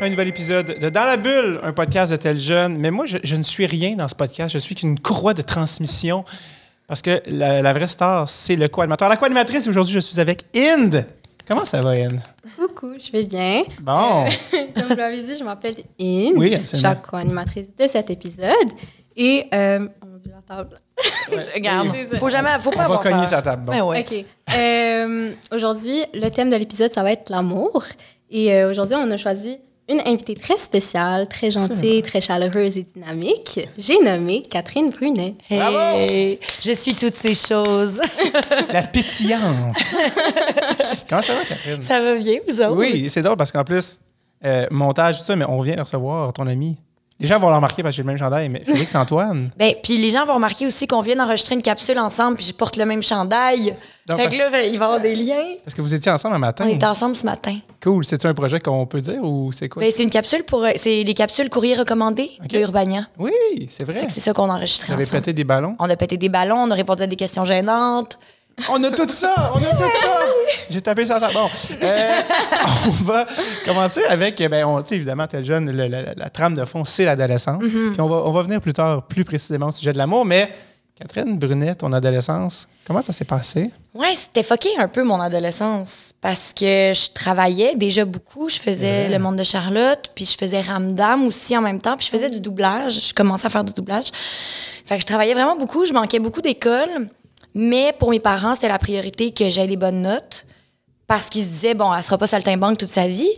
un nouvel épisode de Dans la bulle, un podcast de tel jeune. Mais moi, je, je ne suis rien dans ce podcast. Je suis qu'une courroie de transmission parce que la, la vraie star, c'est le co-animateur. La co-animatrice, aujourd'hui, je suis avec Inde. Comment ça va, Inde? Coucou, je vais bien. Bon. Comme vous l'avez dit, je m'appelle Inde. Oui, Je absolument. suis la co-animatrice de cet épisode. Et, euh, mon Dieu, la table. Regarde, Oui. faut jamais, faut pas On va avoir cogner peur. sa table. Bon. Ben ouais. OK. Euh, aujourd'hui, le thème de l'épisode, ça va être l'amour. Et euh, aujourd'hui, on a choisi une invitée très spéciale, très gentille, très chaleureuse et dynamique. J'ai nommé Catherine Brunet. Hey, je suis toutes ces choses. La pétillante. Comment ça va, Catherine? Ça va bien, vous autres? Oui, c'est drôle parce qu'en plus, euh, montage, tout ça, mais on vient de recevoir ton ami. Les gens vont le remarquer parce que j'ai le même chandail, mais Félix Antoine. Ben, puis les gens vont remarquer aussi qu'on vient d'enregistrer une capsule ensemble, puis je porte le même chandail. Donc, fait que là, il va y avoir des liens. Est-ce que vous étiez ensemble un matin? On est ensemble ce matin. Cool. C'est-tu un projet qu'on peut dire ou c'est quoi? Ben, c'est une capsule pour. euh, C'est les capsules courrier recommandées Ok. de Urbania. Oui, c'est vrai. C'est ça qu'on a Vous avez ensemble. pété des ballons. On a pété des ballons, on a répondu à des questions gênantes. On a tout ça! On a tout ça! J'ai tapé ça. Bon, euh, on va commencer avec, ben, on, évidemment, tel jeune, le- la, trame de fond, c'est l'adolescence. Mm-hmm. Puis on va, on va venir plus tard, plus précisément au sujet de l'amour. Mais Catherine Brunet, ton adolescence, comment ça s'est passé? Ouais, c'était fucké un peu mon adolescence parce que je travaillais déjà beaucoup. Je faisais. Le Monde de Charlotte, puis je faisais Ramdam aussi en même temps, puis je faisais du doublage. Je commençais à faire du doublage. Fait que je travaillais vraiment beaucoup. Je manquais beaucoup d'école, mais pour mes parents, c'était la priorité que j'aie des bonnes notes. Parce qu'ils se disaient, bon, elle sera pas saltimbanque toute sa vie,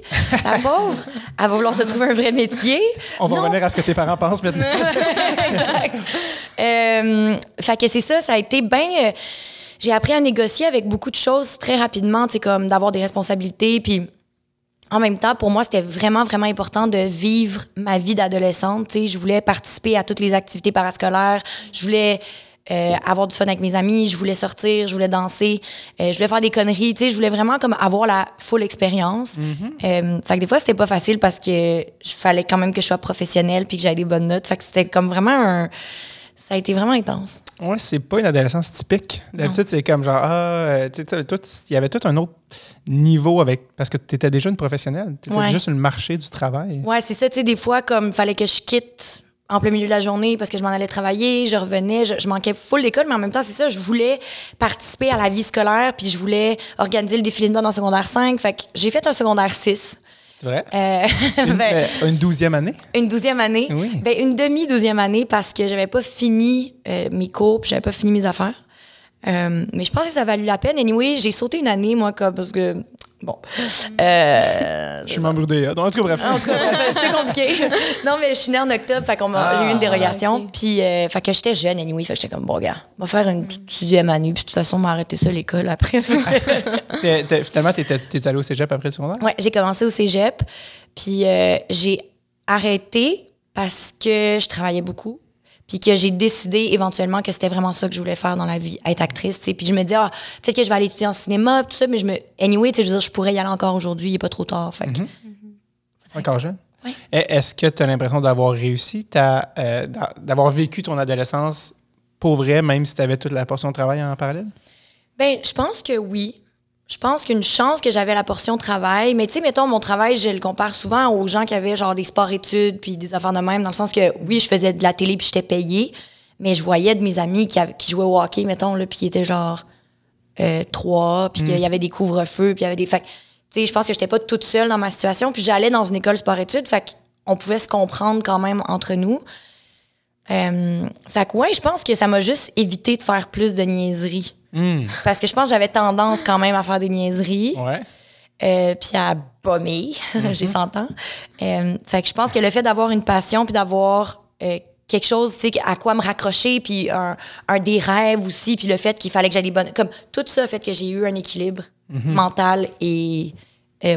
la pauvre. Elle va vouloir se trouver un vrai métier. On va Non. revenir à ce que tes parents pensent maintenant. Exact. Euh, fait que c'est ça, ça a été bien. euh, j'ai appris à négocier avec beaucoup de choses très rapidement, tu sais, comme d'avoir des responsabilités, puis. En même temps, pour moi, c'était vraiment, vraiment important de vivre ma vie d'adolescente. Tu sais, je voulais participer à toutes les activités parascolaires. Je voulais euh, avoir du fun avec mes amis. Je voulais sortir. Je voulais danser. euh, je voulais faire des conneries. Tu sais, je voulais vraiment comme avoir la full expérience. Euh, fait que des fois, c'était pas facile parce que je fallait quand même que je sois professionnelle puis que j'aille des bonnes notes. Fait que c'était comme vraiment un... Ça a été vraiment intense. Ouais, c'est pas une adolescence typique. D'habitude, c'est comme genre, ah, tu sais, il y avait tout un autre niveau avec. Parce que tu étais déjà une professionnelle. Tu étais Ouais. déjà sur le marché du travail. Ouais, c'est ça, tu sais, des fois, comme, fallait que je quitte en plein milieu de la journée parce que je m'en allais travailler, je revenais, je, je manquais full d'école, mais en même temps, c'est ça, je voulais participer à la vie scolaire, puis je voulais organiser le défilé de mode en secondaire 5. Fait que j'ai fait un secondaire 6. C'est vrai? Euh, Une, ben, euh, une douzième année? une douzième année. Oui. Ben, une demi-douzième année parce que j'avais pas fini euh, mes cours, puis j'avais pas fini mes affaires. Euh, mais je pense que ça a valu la peine. Anyway, j'ai sauté une année, moi, comme, parce que, bon. Euh, Je suis membre d'EA. En tout cas, bref. en tout cas, bref, c'est compliqué. non, mais je suis née en octobre, fait qu'on j'ai eu une dérogation. ok. Puis, euh, fait que j'étais jeune, anyway. Fait que j'étais comme, bon, gars, on va faire une sixième année. Puis, de toute façon, on m'a arrêté ça, l'école, après. T'es- t'es- finalement, t'étais- t'es allé au cégep après le secondaire? ouais, j'ai commencé au cégep. Puis, euh, j'ai arrêté parce que je travaillais beaucoup. Puis que j'ai décidé éventuellement que c'était vraiment ça que je voulais faire dans la vie, être actrice. tu sais. Puis je me dis, ah, peut-être que je vais aller étudier en cinéma, tout ça, mais je me. Anyway, tu sais, je veux dire, je pourrais y aller encore aujourd'hui, il n'est pas trop tard. Fait que- Encore jeune? Oui. Et Est-ce que tu as l'impression d'avoir réussi, ta, euh, d'a- d'avoir vécu ton adolescence pour vrai, même si tu avais toute la portion de travail en parallèle? Ben, je pense que oui. Je pense qu'une chance que j'avais la portion travail. Mais tu sais, mettons, mon travail, je le compare souvent aux gens qui avaient genre des sports-études puis des affaires de même, dans le sens que oui, je faisais de la télé puis j'étais payée, mais je voyais de mes amis qui, avaient- qui jouaient au hockey, mettons, là, puis qui étaient genre euh, trois, puis qu'il y avait des couvre-feux, puis il y avait des. Fait que, tu sais, je pense que j'étais pas toute seule dans ma situation, puis j'allais dans une école sport-études, fait qu'on pouvait se comprendre quand même entre nous. Euh, fait que ouais, je pense que ça m'a juste évité de faire plus de niaiseries. Hmm. Parce que je pense que j'avais tendance quand même à faire des niaiseries, Ouais. euh, puis à bomber, j'ai 100 ans. Euh, fait que je pense que le fait d'avoir une passion, puis d'avoir euh, quelque chose, tu sais, à quoi me raccrocher, puis un, un des rêves aussi, puis le fait qu'il fallait que j'aille des bonnes... Comme tout ça fait que j'ai eu un équilibre mental et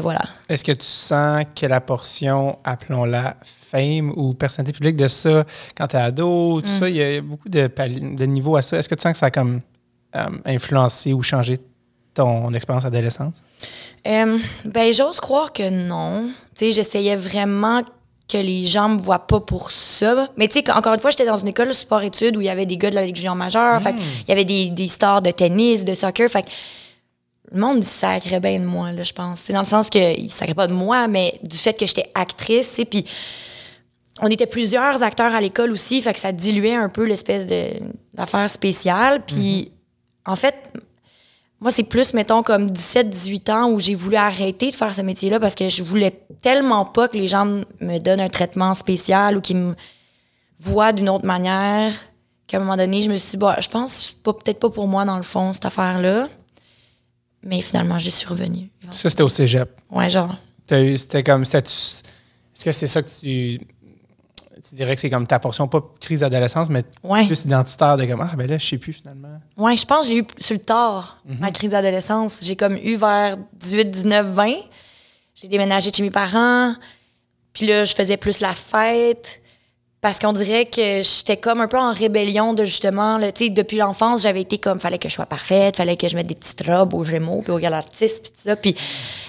voilà. Est-ce que tu sens que la portion, appelons-la fame ou personnalité publique de ça, quand tu es ado, tout ça, il y a beaucoup de, de niveaux à ça. Est-ce que tu sens que ça a comme euh, influencé ou changé ton expérience adolescente? Euh, ben, j'ose croire que non. Tu sais, j'essayais vraiment que les gens me voient pas pour ça. Mais tu sais, encore une fois, j'étais dans une école de sport-études où il y avait des gars de la Ligue junior majeure. Fait que il y avait des, des stars de tennis, de soccer. Fait le monde sacrait bien de moi, là, je pense. C'est dans le sens qu'il ne sacrait pas de moi, mais du fait que j'étais actrice, tu sais, puis on était plusieurs acteurs à l'école aussi, fait que ça diluait un peu l'espèce de, d'affaire spéciale. Puis, en fait, moi, c'est plus, mettons, comme 17-18 ans où j'ai voulu arrêter de faire ce métier-là parce que je voulais tellement pas que les gens me donnent un traitement spécial ou qu'ils me voient d'une autre manière qu'à un moment donné, je me suis dit, bah, je pense que c'est pas- peut-être pas pour moi, dans le fond, cette affaire-là. Mais finalement, j'y suis revenue. Ça, c'était au cégep. Ouais, genre. T'as eu- C'était comme. c'était- Est-ce que c'est ça que tu. Tu dirais que c'est comme ta portion, pas crise d'adolescence, mais Ouais. plus identitaire de comme Ah, ben là, je sais plus finalement. Ouais, je pense que j'ai eu sur le tard ma crise d'adolescence. J'ai comme eu vers 18, 19, 20. J'ai déménagé chez mes parents. Puis là, je faisais plus la fête. Parce qu'on dirait que j'étais comme un peu en rébellion de justement, tu sais, depuis l'enfance, j'avais été comme, fallait que je sois parfaite, fallait que je mette des petites robes aux Gémeaux, puis aux Galartistes, puis tout ça. Puis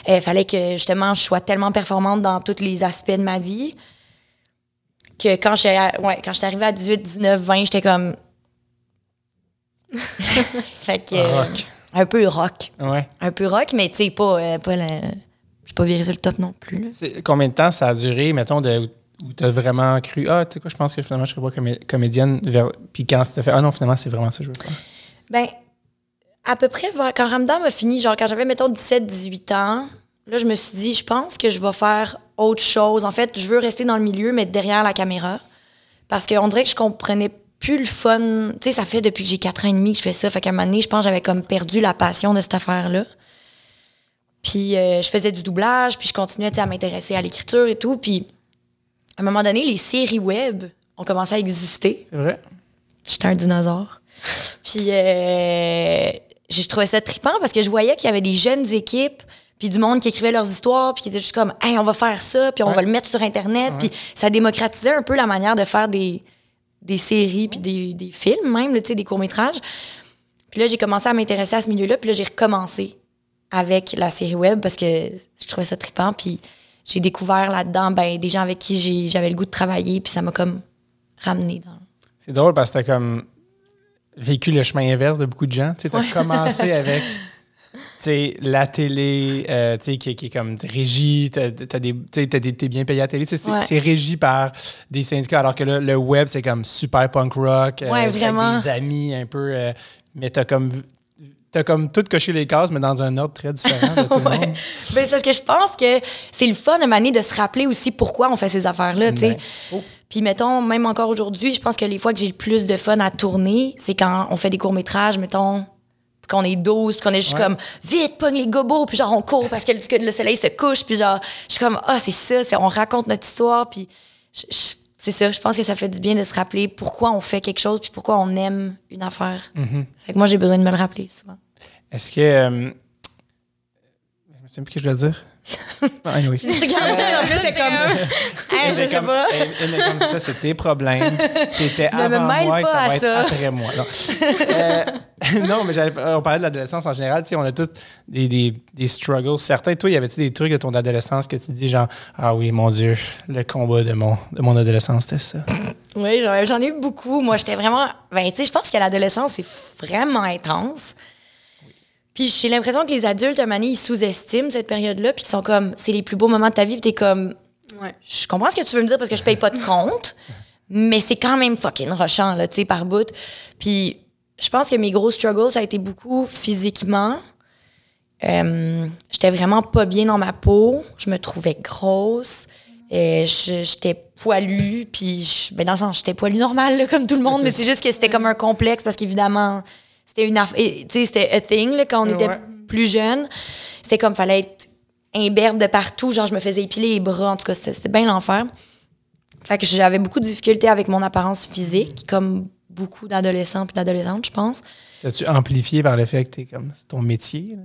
euh, fallait que justement, je sois tellement performante dans tous les aspects de ma vie que quand j'étais ouais, quand j'étais arrivée à 18, 19, 20, j'étais comme. fait que. euh, Rock. un peu rock. Ouais. Un peu rock, mais tu sais, pas, euh, pas la. Suis pas virée sur le top non plus. Combien de temps ça a duré, mettons, de, où tu as vraiment cru Ah, tu sais quoi, je pense que finalement, je serais pas comé- comédienne. Vers... Puis quand tu t'as fait Ah non, finalement, c'est vraiment ça que je veux faire. Ben, à peu près, vers- quand Ramadan m'a fini, genre quand j'avais, mettons, 17, 18 ans, là, je me suis dit, je pense que je vais faire autre chose. En fait, je veux rester dans le milieu, mais derrière la caméra. Parce qu'on dirait que je comprenais plus le fun. Tu sais, ça fait depuis que j'ai 4 ans et demi que je fais ça. Fait qu'à un moment donné, je pense que j'avais comme perdu la passion de cette affaire-là. Puis euh, je faisais du doublage, puis je continuais à m'intéresser à l'écriture et tout. Puis à un moment donné, les séries web ont commencé à exister. C'est vrai J'étais un dinosaure. Puis euh, j'ai trouvé ça trippant parce que je voyais qu'il y avait des jeunes équipes puis du monde qui écrivait leurs histoires puis qui étaient juste comme hey on va faire ça puis on Ouais. va le mettre sur internet puis ça démocratisait un peu la manière de faire des, des séries puis des, des films même là, tu sais des courts métrages puis là j'ai commencé à m'intéresser à ce milieu là puis là j'ai recommencé avec la série web parce que je trouvais ça trippant puis j'ai découvert là-dedans ben des gens avec qui j'avais le goût de travailler puis ça m'a comme ramené dans C'est drôle parce que t'as comme vécu le chemin inverse de beaucoup de gens. Tu as commencé avec sais, la télé, euh, tu sais, qui, qui est comme régie, t'as, t'as des, tu sais, t'as des- t'es bien payé à la télé. C'est, Ouais. c'est régi par des syndicats, alors que là, le web, c'est comme super punk rock. euh, Ouais, avec des amis un peu. euh, mais t'as comme. T'as comme tout coché les cases, mais dans un ordre très différent de tout le Ouais. monde. Ben, c'est parce que je pense que c'est le fun de manier de se rappeler aussi pourquoi on fait ces affaires-là, tu sais. Faut. Puis mettons, même encore aujourd'hui, je pense que les fois que j'ai le plus de fun à tourner, c'est quand on fait des courts-métrages, mettons, qu'on est 12, puis qu'on est juste Ouais. comme vite, pogne les gobos, puis genre on court parce que le, soleil se couche, puis genre, je suis comme, ah, c'est ça, c'est, on raconte notre histoire, puis je- je- c'est ça, je pense que ça fait du bien de se rappeler pourquoi on fait quelque chose, puis pourquoi on aime une affaire. Mm-hmm. Fait que moi, j'ai besoin de me le rappeler souvent. Est-ce que. euh, je me souviens plus ce que je voulais dire. Ah, anyway. Regarde, en plus, c'est comme, Hein, je sais comme, pas. comme ça, c'est tes problèmes. C'était avant mêle moi et pas ça à va être ça. après moi. Non, Euh, non mais on parlait de l'adolescence en général. tu sais, On a tous des, des, des struggles. Certains, toi, y avait-tu des trucs de ton adolescence que tu dis genre, ah oui, mon Dieu, le combat de mon, de mon adolescence, c'était ça? Oui, j'en- j'en ai eu beaucoup. Moi, j'étais vraiment. Ben, tu sais, je pense que l'adolescence, c'est vraiment intense. Puis j'ai l'impression que les adultes, à un moment donné, ils sous-estiment cette période-là, puis ils sont comme, c'est les plus beaux moments de ta vie, puis t'es comme, Ouais. je comprends ce que tu veux me dire parce que je paye pas de compte, mais c'est quand même fucking rochant, là, tu sais, par bout. Puis je pense que mes gros struggles, ça a été beaucoup physiquement. Euh, j'étais vraiment pas bien dans ma peau. Je me trouvais grosse. Euh, je- j'étais poilue, puis je- ben dans le sens, j'étais poilue normale, là, comme tout le monde, mais c'est juste que c'était comme un complexe parce qu'évidemment, c'était une aff- et, tu sais, c'était a thing là, quand on était Ouais. plus jeune. C'était comme fallait être imberbe de partout, genre je me faisais épiler les bras, en tout cas, c'était bien l'enfer. Fait que j'avais beaucoup de difficultés avec mon apparence physique, comme beaucoup d'adolescents et d'adolescentes, je pense. C'était-tu amplifié par le fait que t'es comme, c'est ton métier? là?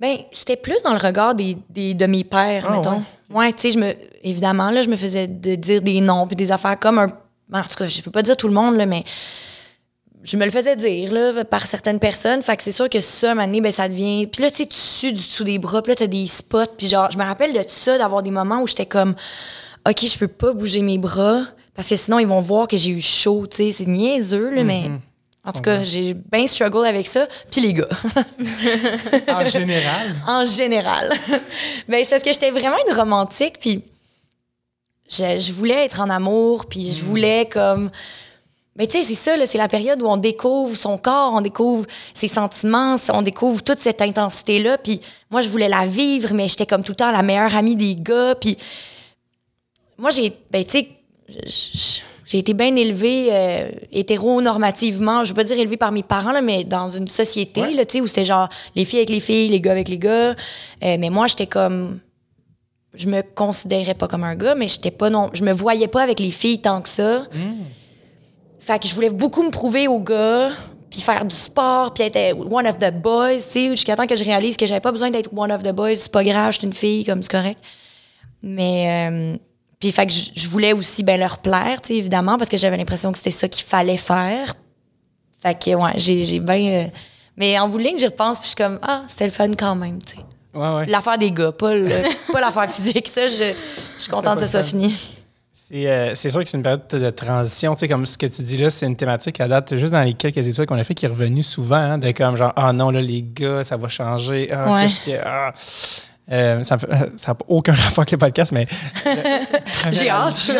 Ben, c'était plus dans le regard des, des- de mes pères, Ah, mettons. Ouais, tu sais, je me. Évidemment, là, je me faisais de dire des noms puis des affaires comme un. En tout cas, je peux pas dire tout le monde, là, mais. Je me le faisais dire, là, par certaines personnes. Fait que c'est sûr que ça, à un moment donné, ben, ça devient. Puis là, tu sais, tu sues du dessous des bras, puis là, t'as des spots. Puis genre, je me rappelle de ça, d'avoir des moments où j'étais comme. OK, je peux pas bouger mes bras, parce que sinon, ils vont voir que j'ai eu chaud, tu sais. C'est niaiseux, là, mais. En tout cas, j'ai bien struggle avec ça. Puis les gars. En général. en général. ben, c'est parce que j'étais vraiment une romantique, puis je, je voulais être en amour, puis je voulais comme... Mais tu sais, c'est ça, là, c'est la période où on découvre son corps, on découvre ses sentiments, on découvre toute cette intensité-là. Puis moi, je voulais la vivre, mais j'étais comme tout le temps la meilleure amie des gars. Puis moi, j'ai, ben, tu sais, j'ai été bien élevée euh, hétéronormativement. Je veux pas dire élevée par mes parents, là, mais dans une société, Ouais. là, tu sais, où c'était genre les filles avec les filles, les gars avec les gars. Euh, mais moi, j'étais comme je me considérais pas comme un gars, mais j'étais pas non, je me voyais pas avec les filles tant que ça. Fait que je voulais beaucoup me prouver aux gars, puis faire du sport, puis être one of the boys, tu sais, jusqu'à temps que je réalise que j'avais pas besoin d'être one of the boys, c'est pas grave, je suis une fille, comme c'est correct. Mais euh, puis fait que je, voulais aussi ben leur plaire, tu sais, évidemment, parce que j'avais l'impression que c'était ça qu'il fallait faire. Fait que ouais, j'ai j'ai bien euh, mais en bout de ligne, j'y repense, puis je suis comme ah, c'était le fun quand même, tu sais. Ouais, ouais. L'affaire des gars, pas le- pas l'affaire physique. Ça, je, je suis contente que ça soit fini. C'est euh, c'est sûr que c'est une période de transition. Tu sais, comme ce que tu dis là, c'est une thématique à date, juste dans les quelques épisodes qu'on a fait, qui est revenue souvent, hein, de comme genre, ah non, là, les gars, ça va changer. Ah, Ouais. qu'est-ce que. ah. Euh, ça n'a aucun rapport avec le podcast, mais. J'ai hâte.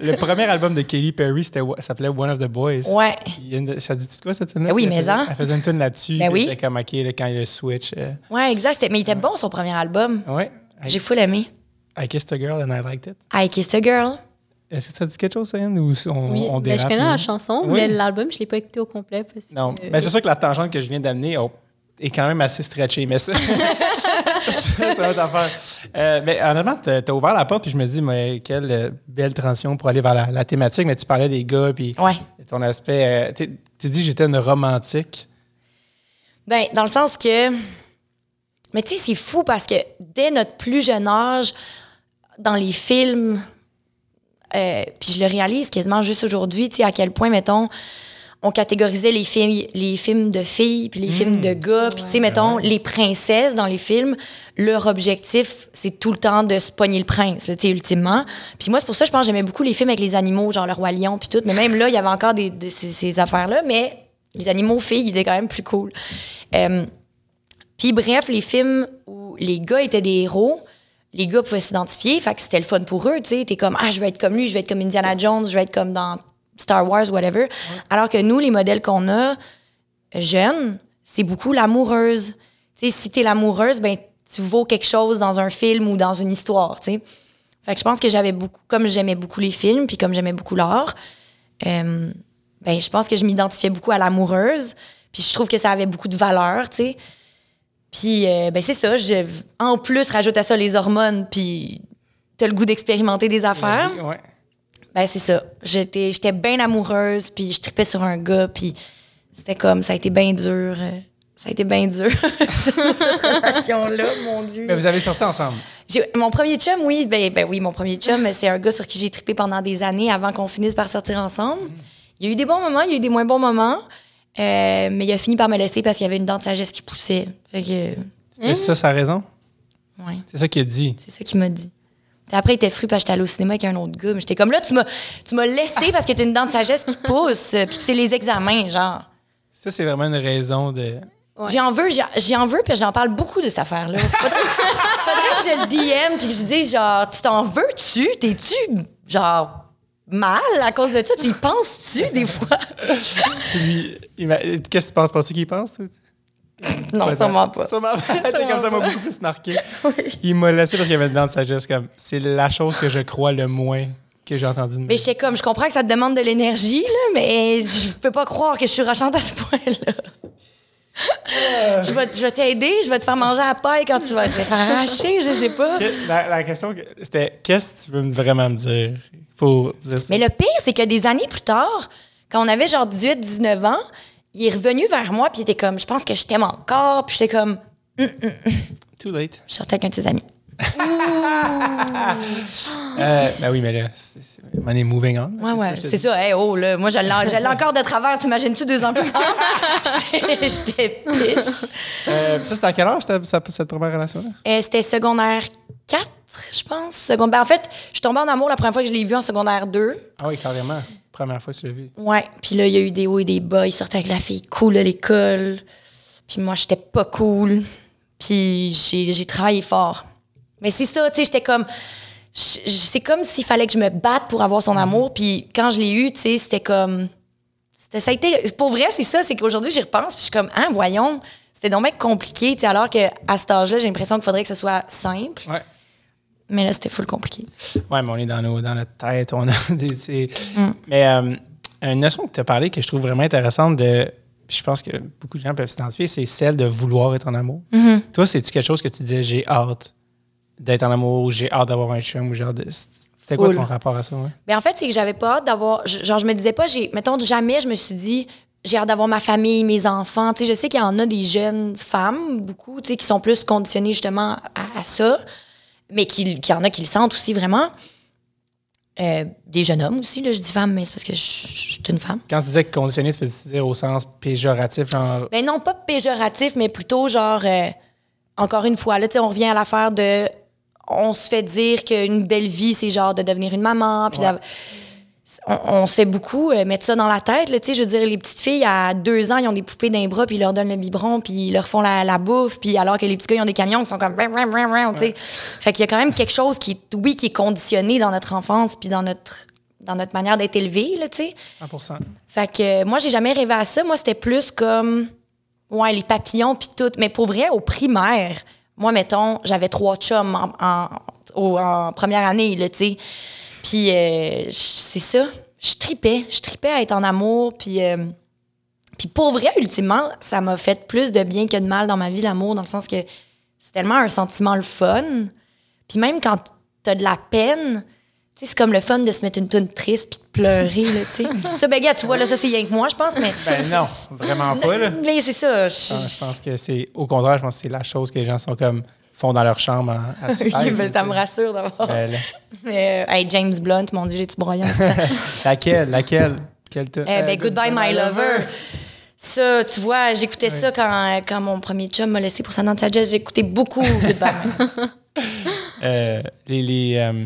Le premier album de Katy Perry, ça s'appelait One of the Boys. Ouais. Une- ça dit quoi cette tune-là? Ben oui, mais hein. Elle faisait une tune là-dessus. Ben oui. C'était comme, OK, là, quand il y a le switch. euh, Ouais, exact. Mais il était bon, son premier album. ouais. J'ai full aimé. I Kissed a Girl and I Liked It. I Kissed a Girl. Est-ce que ça dit quelque chose, Céline? Ou on, Oui, on ben, je dérape, connais là? la chanson, Oui. mais l'album, je l'ai pas écouté au complet. Parce Non, que, ben, c'est sûr que la tangente que je viens d'amener oh, est quand même assez stretchée, mais ça, c'est une autre affaire. Euh, mais honnêtement, tu as ouvert la porte, puis je me dis, mais quelle euh, belle transition pour aller vers la, la thématique. Mais tu parlais des gars, puis Ouais. ton aspect. euh, tu dis j'étais une romantique. Ben, dans le sens que. Mais tu sais, c'est fou parce que dès notre plus jeune âge, dans les films, euh, puis je le réalise quasiment juste aujourd'hui, tu sais, à quel point, mettons, on catégorisait les films, les films de filles, puis les films de gars, puis tu sais, mettons, les princesses dans les films, leur objectif, c'est tout le temps de se pogner le prince, tu sais, ultimement. Puis moi, c'est pour ça, je pense, j'aimais beaucoup les films avec les animaux, genre le roi lion, puis tout. Mais même là, il y avait encore des, des- ces, ces affaires-là, mais les animaux filles, ils étaient quand même plus cool. Euh, puis bref, les films où les gars étaient des héros, les gars pouvaient s'identifier, fait que c'était le fun pour eux, tu sais. T'es comme, ah, je veux être comme lui, je veux être comme Indiana Jones, je veux être comme dans Star Wars, whatever. Alors que nous, les modèles qu'on a, jeunes, c'est beaucoup l'amoureuse. Tu sais, si t'es l'amoureuse, ben, tu vaux quelque chose dans un film ou dans une histoire, tu sais. Fait que je pense que j'avais beaucoup, comme j'aimais beaucoup les films, puis comme j'aimais beaucoup l'art, euh, ben, je pense que je m'identifiais beaucoup à l'amoureuse, puis je trouve que ça avait beaucoup de valeur, tu sais. Puis, euh, ben, c'est ça. Je, en plus, rajoute à ça les hormones, puis t'as le goût d'expérimenter des affaires. Ouais. Ben, c'est ça. J'étais, j'étais bien amoureuse, puis je tripais sur un gars, puis c'était comme, ça a été bien dur. euh, Ça a été bien dur, cette relation-là, mon Dieu. Mais vous avez sorti ensemble? Mon premier chum, oui, ben, ben oui, mon premier chum, c'est un gars sur qui j'ai trippé pendant des années avant qu'on finisse par sortir ensemble. Il y a eu des bons moments, il y a eu des moins bons moments, euh, mais il a fini par me laisser parce qu'il y avait une dent de sagesse qui poussait. C'était ça sa raison? ouais, C'est ça qu'il a dit. c'est ça qu'il m'a dit. Après, il était fru parce que j'étais allée au cinéma avec un autre gars. Mais j'étais comme là, tu m'as, tu m'as laissé parce que t'as une dent de sagesse qui pousse, euh, puis que c'est les examens, genre. Ça, c'est vraiment une raison de. Ouais. J'en veux, j'en- j'en veux, puis j'en parle beaucoup de cette affaire-là. Faudrait, faudrait que je le DM, puis que je dise, genre, tu t'en veux-tu? T'es-tu, genre, mal à cause de ça? Tu y penses-tu des fois? Puis, qu'est-ce que tu penses? Penses-tu qu'il pense, toi? Non, Ouais, sûrement pas. Sûrement pas. Sûrement comme ça m'a beaucoup plus marqué. Il m'a laissé parce qu'il y avait une dent de sagesse. Comme, c'est la chose que je crois le moins que j'ai entendu Mais j'étais comme, je comprends que ça te demande de l'énergie, là, mais je peux pas croire que je suis rochante à ce point-là. je vais, je t'aider, je vais te faire manger à la paille quand tu vas te faire arracher, je sais pas. Que- La, la question, que- c'était qu'est-ce que tu veux me- vraiment me dire? Pour dire ça? Mais le pire, c'est que des années plus tard, quand on avait genre 18, 19 ans, il est revenu vers moi, puis il était comme, je pense que je t'aime encore, puis j'étais comme, Too late. je sortais avec un de ses amis. Euh, ben oui, mais là, on est moving on. Ouais, ouais, c'est ça. Hey, oh, là, moi, je l'ai encore de travers, t'imagines-tu, deux ans plus tard? J'étais pisse. Euh, ça, c'était à quelle sa- cette première relation-là? Euh, C'était secondaire 4, je pense. Ben, en fait, je suis tombée en amour la première fois que je l'ai vu en secondaire 2. Ah oui, carrément. première fois que tu l'as vu. Ouais. Puis là, il y a eu des hauts et des bas. Il sortait avec la fille cool à l'école. Puis moi, j'étais pas cool. Puis j'ai travaillé fort. Mais c'est ça, tu sais, j'étais comme. C'est comme s'il fallait que je me batte pour avoir son amour. Puis quand je l'ai eu, tu sais, c'était comme. c'était- Ça a été. Pour vrai, c'est ça, c'est qu'aujourd'hui, j'y repense. Puis je suis comme, hein, voyons. C'était donc bien compliqué, tu sais, alors qu'à cet âge-là, j'ai l'impression qu'il faudrait que ce soit simple. Ouais. Mais là, c'était full compliqué. Ouais, mais on est dans, nos, dans notre tête. On a des, Mm. Mais euh, une notion que tu as parlé que je trouve vraiment intéressante, de, puis je pense que beaucoup de gens peuvent s'identifier, c'est celle de vouloir être en amour. Mm-hmm. Toi, c'est-tu quelque chose que tu disais, j'ai hâte d'être en amour, ou j'ai hâte d'avoir un chum, ou genre de. C'était quoi ton rapport à ça? Ouais? Ben en fait, c'est que j'avais pas hâte d'avoir. Genre, je me disais pas, j'ai. Mettons, jamais je me suis dit, j'ai hâte d'avoir ma famille, mes enfants. Tu sais, je sais qu'il y en a des jeunes femmes, beaucoup, tu sais, qui sont plus conditionnées justement à, à ça, mais qu'il qu'il y en a qui le sentent aussi vraiment. Euh, des jeunes hommes aussi, là, je dis femme, mais c'est parce que je, je- je suis une femme. Quand tu disais conditionné, tu veux dire au sens péjoratif, genre. Ben non, pas péjoratif, mais plutôt genre, euh, encore une fois, là, tu sais, on revient à l'affaire de. On se fait dire qu'une belle vie, c'est genre de devenir une maman, puis Ouais. on, on se fait beaucoup euh, mettre ça dans la tête. Là, tu sais, je veux dire, les petites filles, à deux ans, ils ont des poupées d'un bras, puis ils leur donnent le biberon, puis ils leur font la, la bouffe, puis alors que les petits gars, ils ont des camions qui sont comme... Sais. Fait qu'il y a quand même quelque chose qui est, oui, qui est conditionné dans notre enfance, puis dans notre, dans notre manière d'être élevé, là, tu sais. 100 Fait que euh, moi, j'ai jamais rêvé à ça. Moi, c'était plus comme, ouais, les papillons puis tout. Mais pour vrai, au primaire, moi, mettons, j'avais trois chums en, première année, là, tu sais. Puis euh, c'est ça. Je tripais. Je tripais à être en amour. Puis, euh, puis pour vrai, ultimement, ça m'a fait plus de bien que de mal dans ma vie, l'amour, dans le sens que c'est tellement un sentiment le fun. Puis même quand t'as de la peine, c'est comme le fun de se mettre une tune triste puis de pleurer, là, tu sais. ça, ben, gars, tu vois, là, ça, c'est rien que moi, je pense, mais... Ben non, vraiment pas, là. Mais c'est ça. je- Ah, je pense que c'est. Au contraire, je pense que c'est la chose que les gens sont comme. font dans leur chambre à, à faire, ben, ça me rassure d'avoir... Ben. Mais, euh, hey, James Blunt, mon Dieu, j'ai-tu temps? laquelle? Laquelle? Quelle Eh ben, euh, Goodbye, My Lover. Ça, tu vois, j'écoutais ça quand, quand mon premier chum m'a laissé pour sa Nancy Jazz. J'écoutais beaucoup Goodbye. Euh, les, les, euh,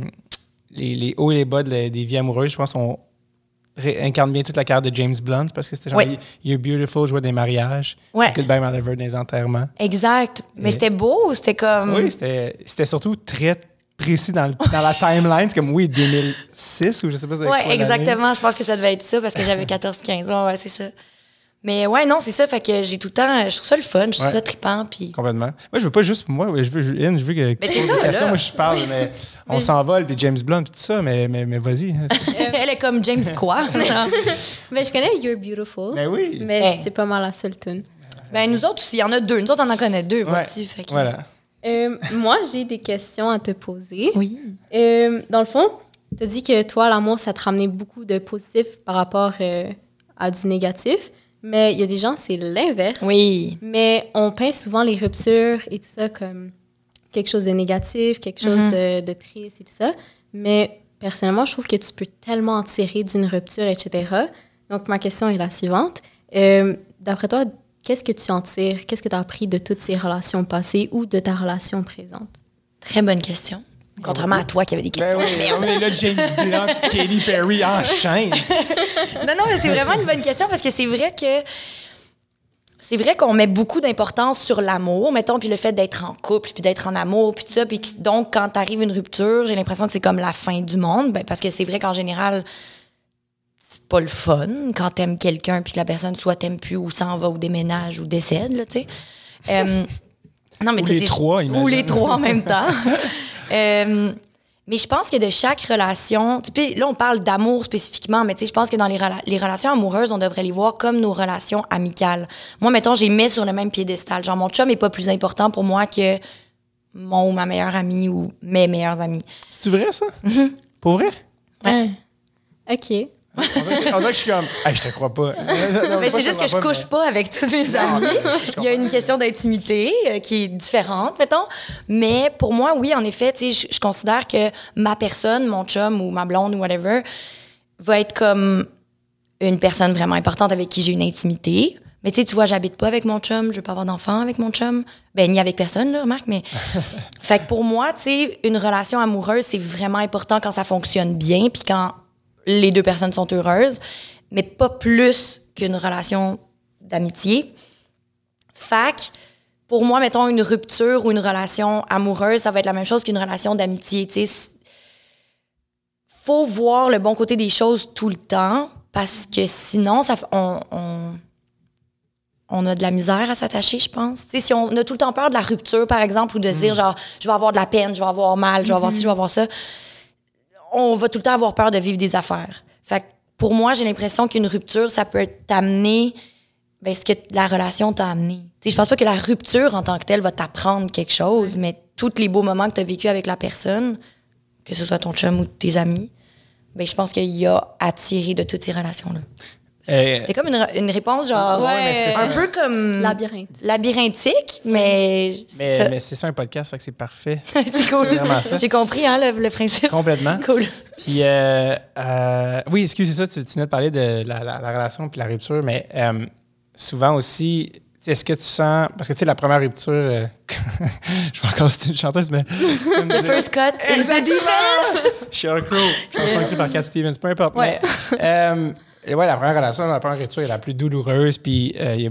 les, les hauts et les bas de la- des vies amoureuses, je pense, on incarne bien toute la carrière de James Blunt parce que c'était genre Oui. You're Beautiful, jouait des mariages. Ouais. Goodbye, My Lover, des enterrements. exact. Mais Et- c'était beau, c'était comme... Oui, c'était surtout très précis dans, le- dans la timeline. C'est comme, oui, 2006 ou je sais pas l'année. exactement. Je pense que ça devait être ça parce que j'avais 14-15. Ouais, ouais, c'est ça. Mais ouais, non, c'est ça. Fait que j'ai tout le temps... Je trouve ça le fun, je trouve Ouais. ça trippant. Puis... Complètement. Moi, je veux pas juste pour moi. Je veux, Lynn, je veux que, tu c'est ça, des questions. Moi, je parle, mais on Mais s'envole, puis James Blunt, tout ça, mais, mais, mais vas-y. Elle est comme James quoi? Ben, je connais You're Beautiful, mais oui. mais Hey. c'est pas mal la seule tune. ben, nous autres aussi, il y en a deux. Nous autres, on en connaît deux, Ouais. vois-tu? Fait que- Voilà. Euh, moi, j'ai des questions à te poser. Oui. Euh, dans le fond, tu as dit que toi, l'amour, ça te ramenait beaucoup de positif par rapport euh, à du négatif. Mais il y a des gens, c'est l'inverse. Oui. Mais on peint souvent les ruptures et tout ça comme quelque chose de négatif, quelque chose Mhm. de triste et tout ça. Mais personnellement, je trouve que tu peux tellement en tirer d'une rupture, etc. Donc, ma question est la suivante. Euh, D'après toi, qu'est-ce que tu en tires? Qu'est-ce que tu as appris de toutes ces relations passées ou de ta relation présente? Très bonne question. Contrairement à toi qui avait des Ben questions. oui, on est là, James Blunt, Katy Perry enchaîne. Non, non, mais c'est vraiment une bonne question parce que c'est vrai que. C'est vrai qu'on met beaucoup d'importance sur l'amour, mettons, puis le fait d'être en couple, puis d'être en amour, puis tout ça. Puis donc, quand t'arrive une rupture, j'ai l'impression que c'est comme la fin du monde. Ben, parce que c'est vrai qu'en général, c'est pas le fun quand t'aimes quelqu'un, puis que la personne soit t'aime plus, ou s'en va, ou déménage, ou décède, tu sais. Euh, non, mais Ou les trois, Ou les trois en même temps. Euh, mais je pense que de chaque relation, là on parle d'amour spécifiquement, mais tu sais, je pense que dans les, rela- les relations amoureuses, on devrait les voir comme nos relations amicales. Moi, mettons, j'ai mis sur le même piédestal. Genre, mon chum est pas plus important pour moi que mon ou ma meilleure amie ou mes meilleurs amis. C'est vrai, ça? Mm-hmm. Pour vrai? Ouais. OK. On dirait, que- je suis comme, hey, je te crois pas. Mais c'est juste que je couche pas avec tous mes amis. je Il y a une question d'intimité euh, qui est différente, mettons. Mais pour moi, oui, en effet, tu sais, je, je considère que ma personne, mon chum ou ma blonde ou whatever, va être comme une personne vraiment importante avec qui j'ai une intimité. Mais tu sais, tu vois, j'habite pas avec mon chum, je veux pas avoir d'enfant avec mon chum. Ben, ni avec personne, là, remarque, mais. fait que pour moi, tu sais, une relation amoureuse, c'est vraiment important quand ça fonctionne bien, puis quand les deux personnes sont heureuses, mais pas plus qu'une relation d'amitié. Fac, pour moi, mettons, une rupture ou une relation amoureuse, ça va être la même chose qu'une relation d'amitié. Sais, faut voir le bon côté des choses tout le temps parce que sinon, ça, on, on, on a de la misère à s'attacher, je pense. Tu sais, si on a tout le temps peur de la rupture, par exemple, ou de se dire, genre, je vais avoir de la peine, je vais avoir mal, je vais avoir ci, je vais avoir ça, on va tout le temps avoir peur de vivre des affaires. Fait que pour moi, j'ai l'impression qu'une rupture, ça peut t'amener ben, ce que la relation t'a amené. Tu sais, je pense pas que la rupture en tant que telle va t'apprendre quelque chose, mais tous les beaux moments que tu as vécu avec la personne, que ce soit ton chum ou tes amis, ben, je pense qu'il y a à tirer de toutes ces relations-là. Euh, C'est comme une, une réponse genre Ouais, mais c'est un ça. peu comme Labyrinthe. labyrinthique, mais, mais ça- mais c'est ça un podcast, fait que c'est parfait. c'est cool. C'est vraiment ça. J'ai compris hein, le, le principe. Complètement. Cool. Puis, euh, euh, oui, excuse, c'est ça, tu, tu venais de parler de la, la- la relation puis la rupture, mais euh, souvent aussi, est-ce que tu sens. Parce que, tu sais, la première rupture, euh, je vais encore citer une chanteuse, mais. The first cut is the defense. Sheryl Crow, chanson écrite par Cat Stevens, peu importe. Ouais. Mais, euh, et ouais, la première relation, la première rupture est la plus douloureuse, puis euh,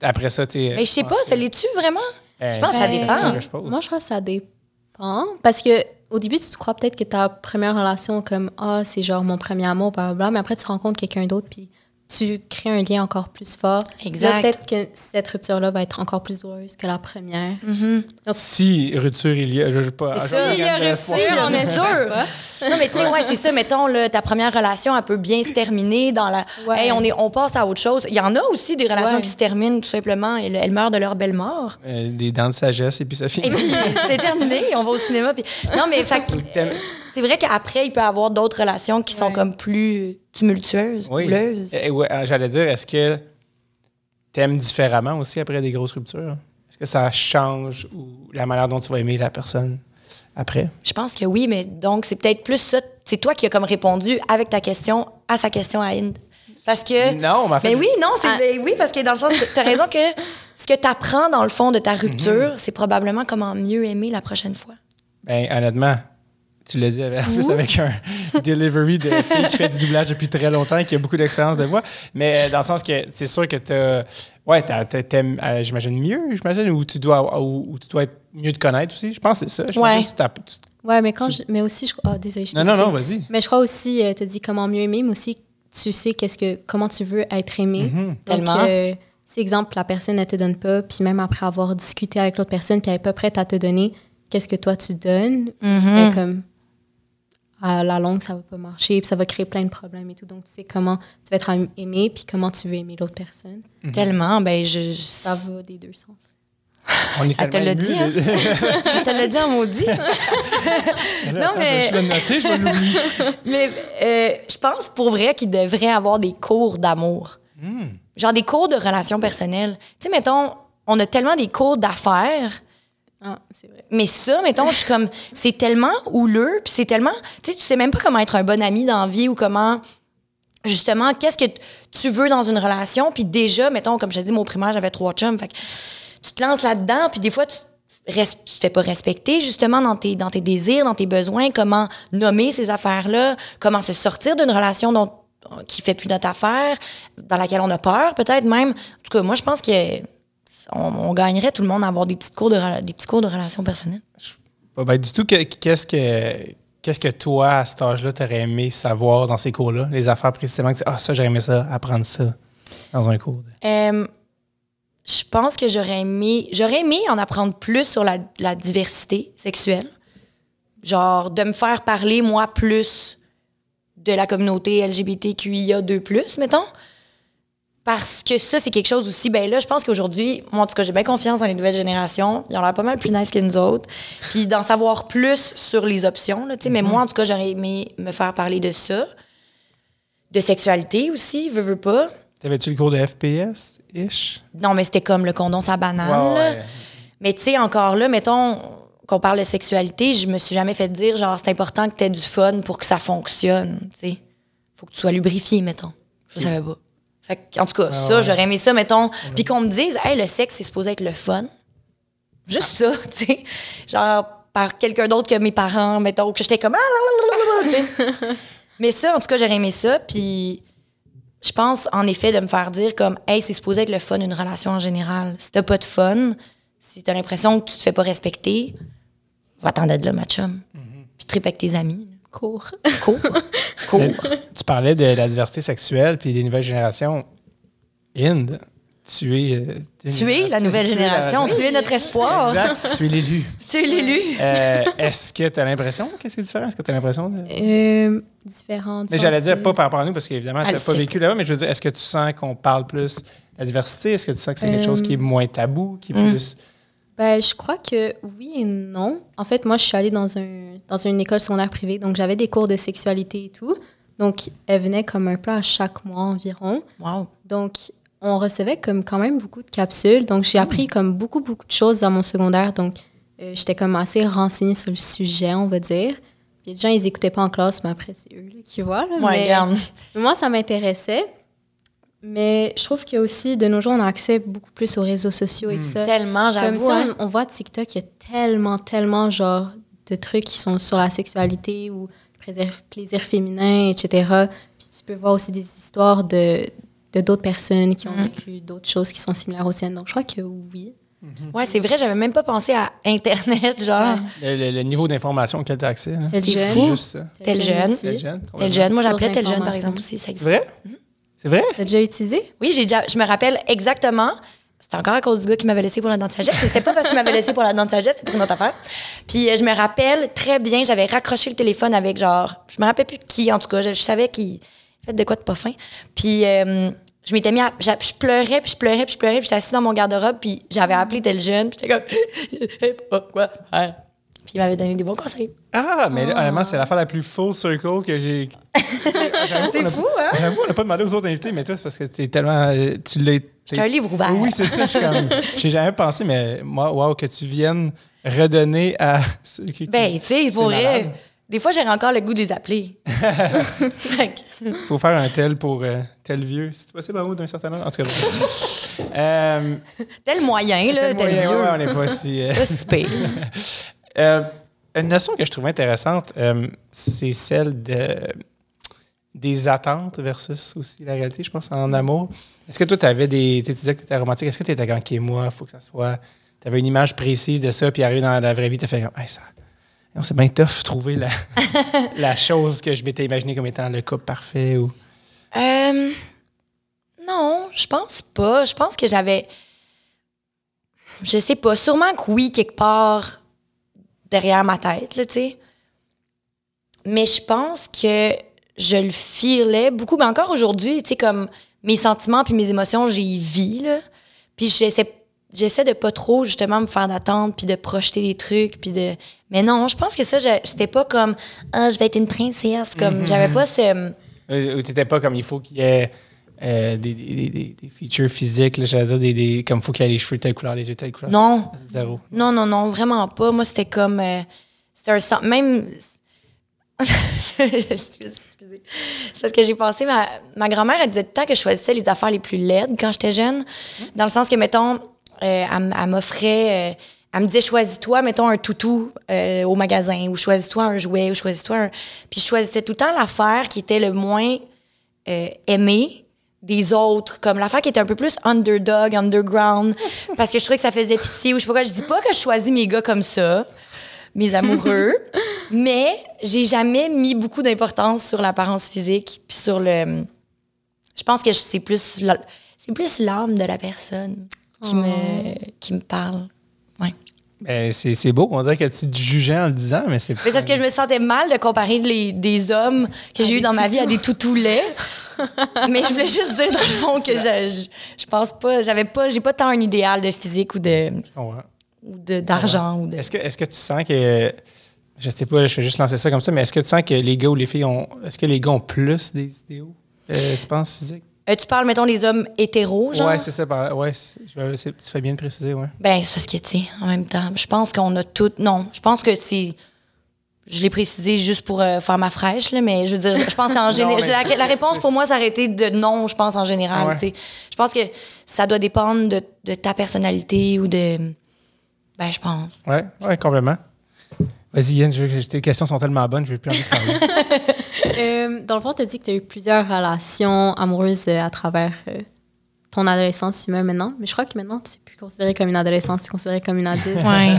après ça, tu sais. Mais je sais pas, ça l'est-tu vraiment? Euh, je pense que ça dépend. c'est ce que je pose. Moi, je crois que ça dépend. Parce que au début, tu te crois peut-être que ta première relation, comme Ah, c'est genre mon premier amour, blablabla, mais après, tu rencontres quelqu'un d'autre, puis tu crées un lien encore plus fort. Exact. Peut-être que cette rupture-là va être encore plus douloureuse que la première. Si rupture il y a, je ne pas. C'est ça. S'il y a rupture, on est sûr. Non, mais tu sais, ouais, c'est ça. Mettons, là, ta première relation, elle peut bien se terminer dans la. Ouais. Hey, on, est, on passe à autre chose. Il y en a aussi des relations Ouais. qui se terminent tout simplement. Elles, elles meurent de leur belle mort. Euh, des dents de sagesse, et puis ça finit. Et puis, c'est terminé. On va au cinéma. Puis... Non, mais fait c'est vrai qu'après, il peut y avoir d'autres relations qui sont comme plus tumultueuses, Oui. houleuses. Eh, ouais, euh, J'allais dire, est-ce que t'aimes différemment aussi après des grosses ruptures? Est-ce que ça change ou la manière dont tu vas aimer la personne après? Je pense que oui, mais donc, c'est peut-être plus ça. C'est toi qui as comme répondu avec ta question à sa question à Inde. Parce que. Non, fait, Mais oui, non, c'est Ah. oui, parce que dans le sens, tu as raison que ce que tu apprends dans le fond de ta rupture, c'est probablement comment mieux aimer la prochaine fois. Ben, honnêtement, tu l'as dit avec, en plus avec un delivery de fille qui fait du doublage depuis très longtemps et qui a beaucoup d'expérience de voix. Mais euh, dans le sens que c'est sûr que t'as. Ouais, t'aimes, euh, j'imagine, mieux, j'imagine, ou tu dois ou, ou tu dois être mieux te connaître aussi. Je pense que c'est ça. Je Ouais. pense que tu tu- Ouais, mais quand je- mais aussi, je oh, désolée, je t'ai Non, non, non, vas-y. Mais je crois aussi, tu as dit comment mieux aimer, mais aussi tu sais qu'est-ce que comment tu veux être aimé. Mhm. Donc, Tellement. euh, si exemple la personne ne te donne pas, puis même après avoir discuté avec l'autre personne, puis elle est pas prête à te donner, qu'est-ce que toi tu donnes? Mm-hmm. Et comme à la longue ça va pas marcher, puis ça va créer plein de problèmes et tout. Donc tu sais comment tu vas être aimé, puis comment tu veux aimer l'autre personne. Tellement, ben je. je- Ça va des deux sens. On est Elle te l'a dit, hein? Je te l'ai dit en maudit. non, Attends, mais, Je vais le noter, je vais l'oublier. mais euh, je pense pour vrai qu'il devrait avoir des cours d'amour. Genre des cours de relations personnelles. Tu sais, mettons, on a tellement des cours d'affaires. Ah. Mais ça, mettons, je suis comme, c'est tellement houleux, puis c'est tellement, tu sais, tu sais même pas comment être un bon ami dans la vie ou comment, justement, qu'est-ce que tu veux dans une relation, puis déjà, mettons, comme je dit, mon primaire, j'avais trois chums, fait que tu te lances là-dedans, puis des fois, tu res- tu te fais pas respecter, justement, dans tes, dans tes désirs, dans tes besoins, comment nommer ces affaires-là, comment se sortir d'une relation dont, qui fait plus notre affaire, dans laquelle on a peur, peut-être même. En tout cas, moi, je pense que on, on gagnerait tout le monde à avoir des petits cours de, des petits cours de relations personnelles. Pas du tout. Que- Qu'est-ce que, qu'est-ce que toi, à cet âge-là, t'aurais aimé savoir dans ces cours-là? Les affaires précisément que tu ah, ça, j'aurais aimé ça, apprendre ça dans un cours. Euh, je pense que j'aurais aimé, j'aurais aimé en apprendre plus sur la, la diversité sexuelle. Genre, de me faire parler, moi, plus de la communauté LGBTQIA2+, mettons. Parce que ça, c'est quelque chose aussi. Ben là, je pense qu'aujourd'hui, moi, en tout cas, j'ai bien confiance dans les nouvelles générations. Ils ont l'air pas mal plus nice que nous autres. Puis d'en savoir plus sur les options, là, tu sais. Mais moi, en tout cas, j'aurais aimé me faire parler de ça. De sexualité aussi, veux, veux pas. T'avais-tu le cours de FPS-ish? Non, mais c'était comme le condom sa banane. Ouais. Mais tu sais, encore là, mettons qu'on parle de sexualité, je me suis jamais fait dire, genre, c'est important que tu aies du fun pour que ça fonctionne. Tu sais, faut que tu sois lubrifié, mettons. Je savais pas. Fait que, en tout cas, ça, ouais. j'aurais aimé ça, mettons. Puis qu'on me dise, hey, le sexe, c'est supposé être le fun. Juste ça, tu sais. Genre, par quelqu'un d'autre que mes parents, mettons, que j'étais comme, ah, tu sais. Mais ça, en tout cas, j'aurais aimé ça. Puis je pense, en effet, de me faire dire comme, hey, c'est supposé être le fun d'une relation en général. Si t'as pas de fun, si t'as l'impression que tu te fais pas respecter, va t'en être là, ma chum. Puis tripe avec tes amis. Cours. Cool. cool. Tu parlais de la diversité sexuelle puis des nouvelles générations. Inde, tu es. euh, Tu es la nouvelle tu es la- génération, tu es notre espoir. Exact. tu es l'élu. Tu es l'élu. Euh, Est-ce que tu as l'impression que c'est différent? Est-ce que tu as l'impression de. Euh, différentes. Mais j'allais dire pas par rapport à nous, parce qu'évidemment, tu n'as pas vécu là-bas, mais je veux dire, est-ce que tu sens qu'on parle plus de la diversité? Est-ce que tu sens que c'est quelque chose qui est moins tabou, qui est Mm. Ben, je crois que oui et non. En fait, moi, je suis allée dans, un, dans une école secondaire privée, donc j'avais des cours de sexualité et tout. Donc, elle venait comme un peu à chaque mois environ. Wow. Donc, on recevait comme quand même beaucoup de capsules. Donc, j'ai appris comme beaucoup, beaucoup de choses dans mon secondaire. Donc, euh, j'étais comme assez renseignée sur le sujet, on va dire. Puis les gens, ils écoutaient pas en classe, mais après, c'est eux là, qui voient. là. Ouais, mais, regarde. mais moi, ça m'intéressait. Mais je trouve qu'il y a aussi, de nos jours, on a accès beaucoup plus aux réseaux sociaux et tout ça. Tellement, Comme j'avoue. ça, hein. on, on voit TikTok, il y a tellement, tellement genre de trucs qui sont sur la sexualité ou le plaisir, plaisir féminin, etc. Puis tu peux voir aussi des histoires de de d'autres personnes qui ont Mm. vécu d'autres choses qui sont similaires aux siennes. Donc, je crois que oui. Ouais, c'est vrai, j'avais même pas pensé à Internet, genre. Le, le- le niveau d'information auquel tu as accès. là. Tel C'est jeune. Tel jeune. Tel jeune. Tel jeune. Moi, j'appelais tel jeune, par exemple, aussi. Ça C'est existe. vrai? C'est vrai? T'as déjà utilisé? Oui, j'ai déjà, je me rappelle exactement. C'était encore à cause du gars qui m'avait laissé pour la dent de sagesse. mais C'était pas parce qu'il m'avait laissé pour la dent de sagesse, c'était pour une autre affaire. Puis euh, je me rappelle très bien, j'avais raccroché le téléphone avec genre, je me rappelle plus qui en tout cas, je, je savais qu'il fait de quoi de pas fin. Puis euh, je m'étais mis à, je pleurais, puis je pleurais, puis je pleurais, puis j'étais assise dans mon garde-robe, puis j'avais appelé tel jeune, puis j'étais comme, pourquoi? Puis il m'avait donné des bons conseils. Ah, mais là, honnêtement, c'est l'affaire la plus full circle que j'ai. C'est fou, hein? J'avoue, on n'a pas demandé aux autres invités, mais toi, c'est parce que t'es tellement. euh, Tu l'as. J'étais un livre ouvert. Oui, c'est ça. Je suis comme. J'ai jamais pensé, mais moi, wow, que tu viennes redonner à ceux qui. Ben, tu sais, pour vrai, des fois, j'ai encore le goût de les appeler. Faut faire un tel pour euh, tel vieux. C'est possible, un mot d'un certain âge? En tout cas, bon. euh, tel moyen, là, tel, moyen, vieux. ouais, on n'est pas si. euh, Pas si pire. Euh, une notion que je trouve intéressante, euh, c'est celle de des attentes versus aussi la réalité, je pense, en amour. Est-ce que toi, tu avais des. Tu sais, tu disais que tu étais romantique. Est-ce que tu étais OK, moi, il faut que ça soit. Tu avais une image précise de ça, puis arrivé dans la vraie vie, tu as fait comme, Hey, ça. C'est bien tough trouver la, la chose que je m'étais imaginé comme étant le couple parfait ou? Euh, non, je pense pas. Je pense que j'avais. Je sais pas. Sûrement que oui, quelque part derrière ma tête, là, tu sais. Mais je pense que je le filais beaucoup. Mais encore aujourd'hui, tu sais, comme mes sentiments puis mes émotions, j'y vis, là. Puis j'essaie, j'essaie de pas trop, justement, me faire d'attente puis de projeter des trucs. Puis de... Mais non, je pense que ça, je- c'était pas comme « Ah, je vais être une princesse ». Comme, j'avais pas ce... Euh, Ou tu pas comme il faut qu'il y ait euh, des, des, des, des features physiques, là, j'allais dire, des, des, comme il faut qu'il y ait les cheveux de telle couleur, les yeux de telle couleur. Non, Zéro. Non, non, non, vraiment pas. Moi, c'était comme. euh, c'était un sens. Même. Excusez. C'est parce que j'ai passé. Ma, ma grand-mère, elle disait tout le temps que je choisissais les affaires les plus laides quand j'étais jeune. Dans le sens que, mettons, euh, elle, elle m'offrait. euh, elle me disait, choisis-toi, mettons, un toutou au magasin, ou choisis-toi un jouet, ou choisis-toi un. Puis je choisissais tout le temps l'affaire qui était le moins aimée des autres, comme l'affaire qui était un peu plus underdog, underground, parce que je trouvais que ça faisait pitié, ou je sais pas quoi. Je dis pas que je choisis mes gars comme ça, mes amoureux, mais j'ai jamais mis beaucoup d'importance sur l'apparence physique, puis sur le. Je pense que c'est plus la- c'est plus l'âme de la personne qui me qui me parle. Ouais. Ben, c'est c'est beau, on dirait que tu te jugeais en le disant, mais c'est Mais c'est parce que je me sentais mal de comparer les, des hommes que j'ai eu dans ma vie à des toutous laids. Mais je voulais juste dire, dans le fond, que je, je, je pense pas, j'avais pas, j'ai pas tant un idéal de physique ou de, ou de- d'argent. ou de... Est-ce que, est-ce que tu sens que. Je sais pas, je vais juste lancer ça comme ça, mais est-ce que tu sens que les gars ou les filles ont. Est-ce que les gars ont plus des idéaux, euh, tu penses, physiques? Euh, tu parles, mettons, des hommes hétéros, genre? Ouais, c'est ça. par- Ouais, tu fais bien de préciser, ouais. Ben, c'est parce que, tu sais, en même temps, je pense qu'on a tout. Non, je pense que c'est. Je l'ai précisé juste pour euh, faire ma fraîche, là, mais je veux dire, je pense qu'en général. La, réponse pour moi, ça aurait été de non, je pense, en général. Ouais. tu sais. Je pense que ça doit dépendre de, de ta personnalité ou de. Ben, je pense. Ouais, ouais, complètement. Vas-y, Yann, je veux- tes questions sont tellement bonnes, je vais plus envie de parler. Euh, dans le fond, tu as dit que tu as eu plusieurs relations amoureuses euh, à travers euh, ton adolescence, tu m'as maintenant. Mais je crois que maintenant, tu n'es plus considéré comme une adolescente, tu es considéré comme une adulte. Ouais.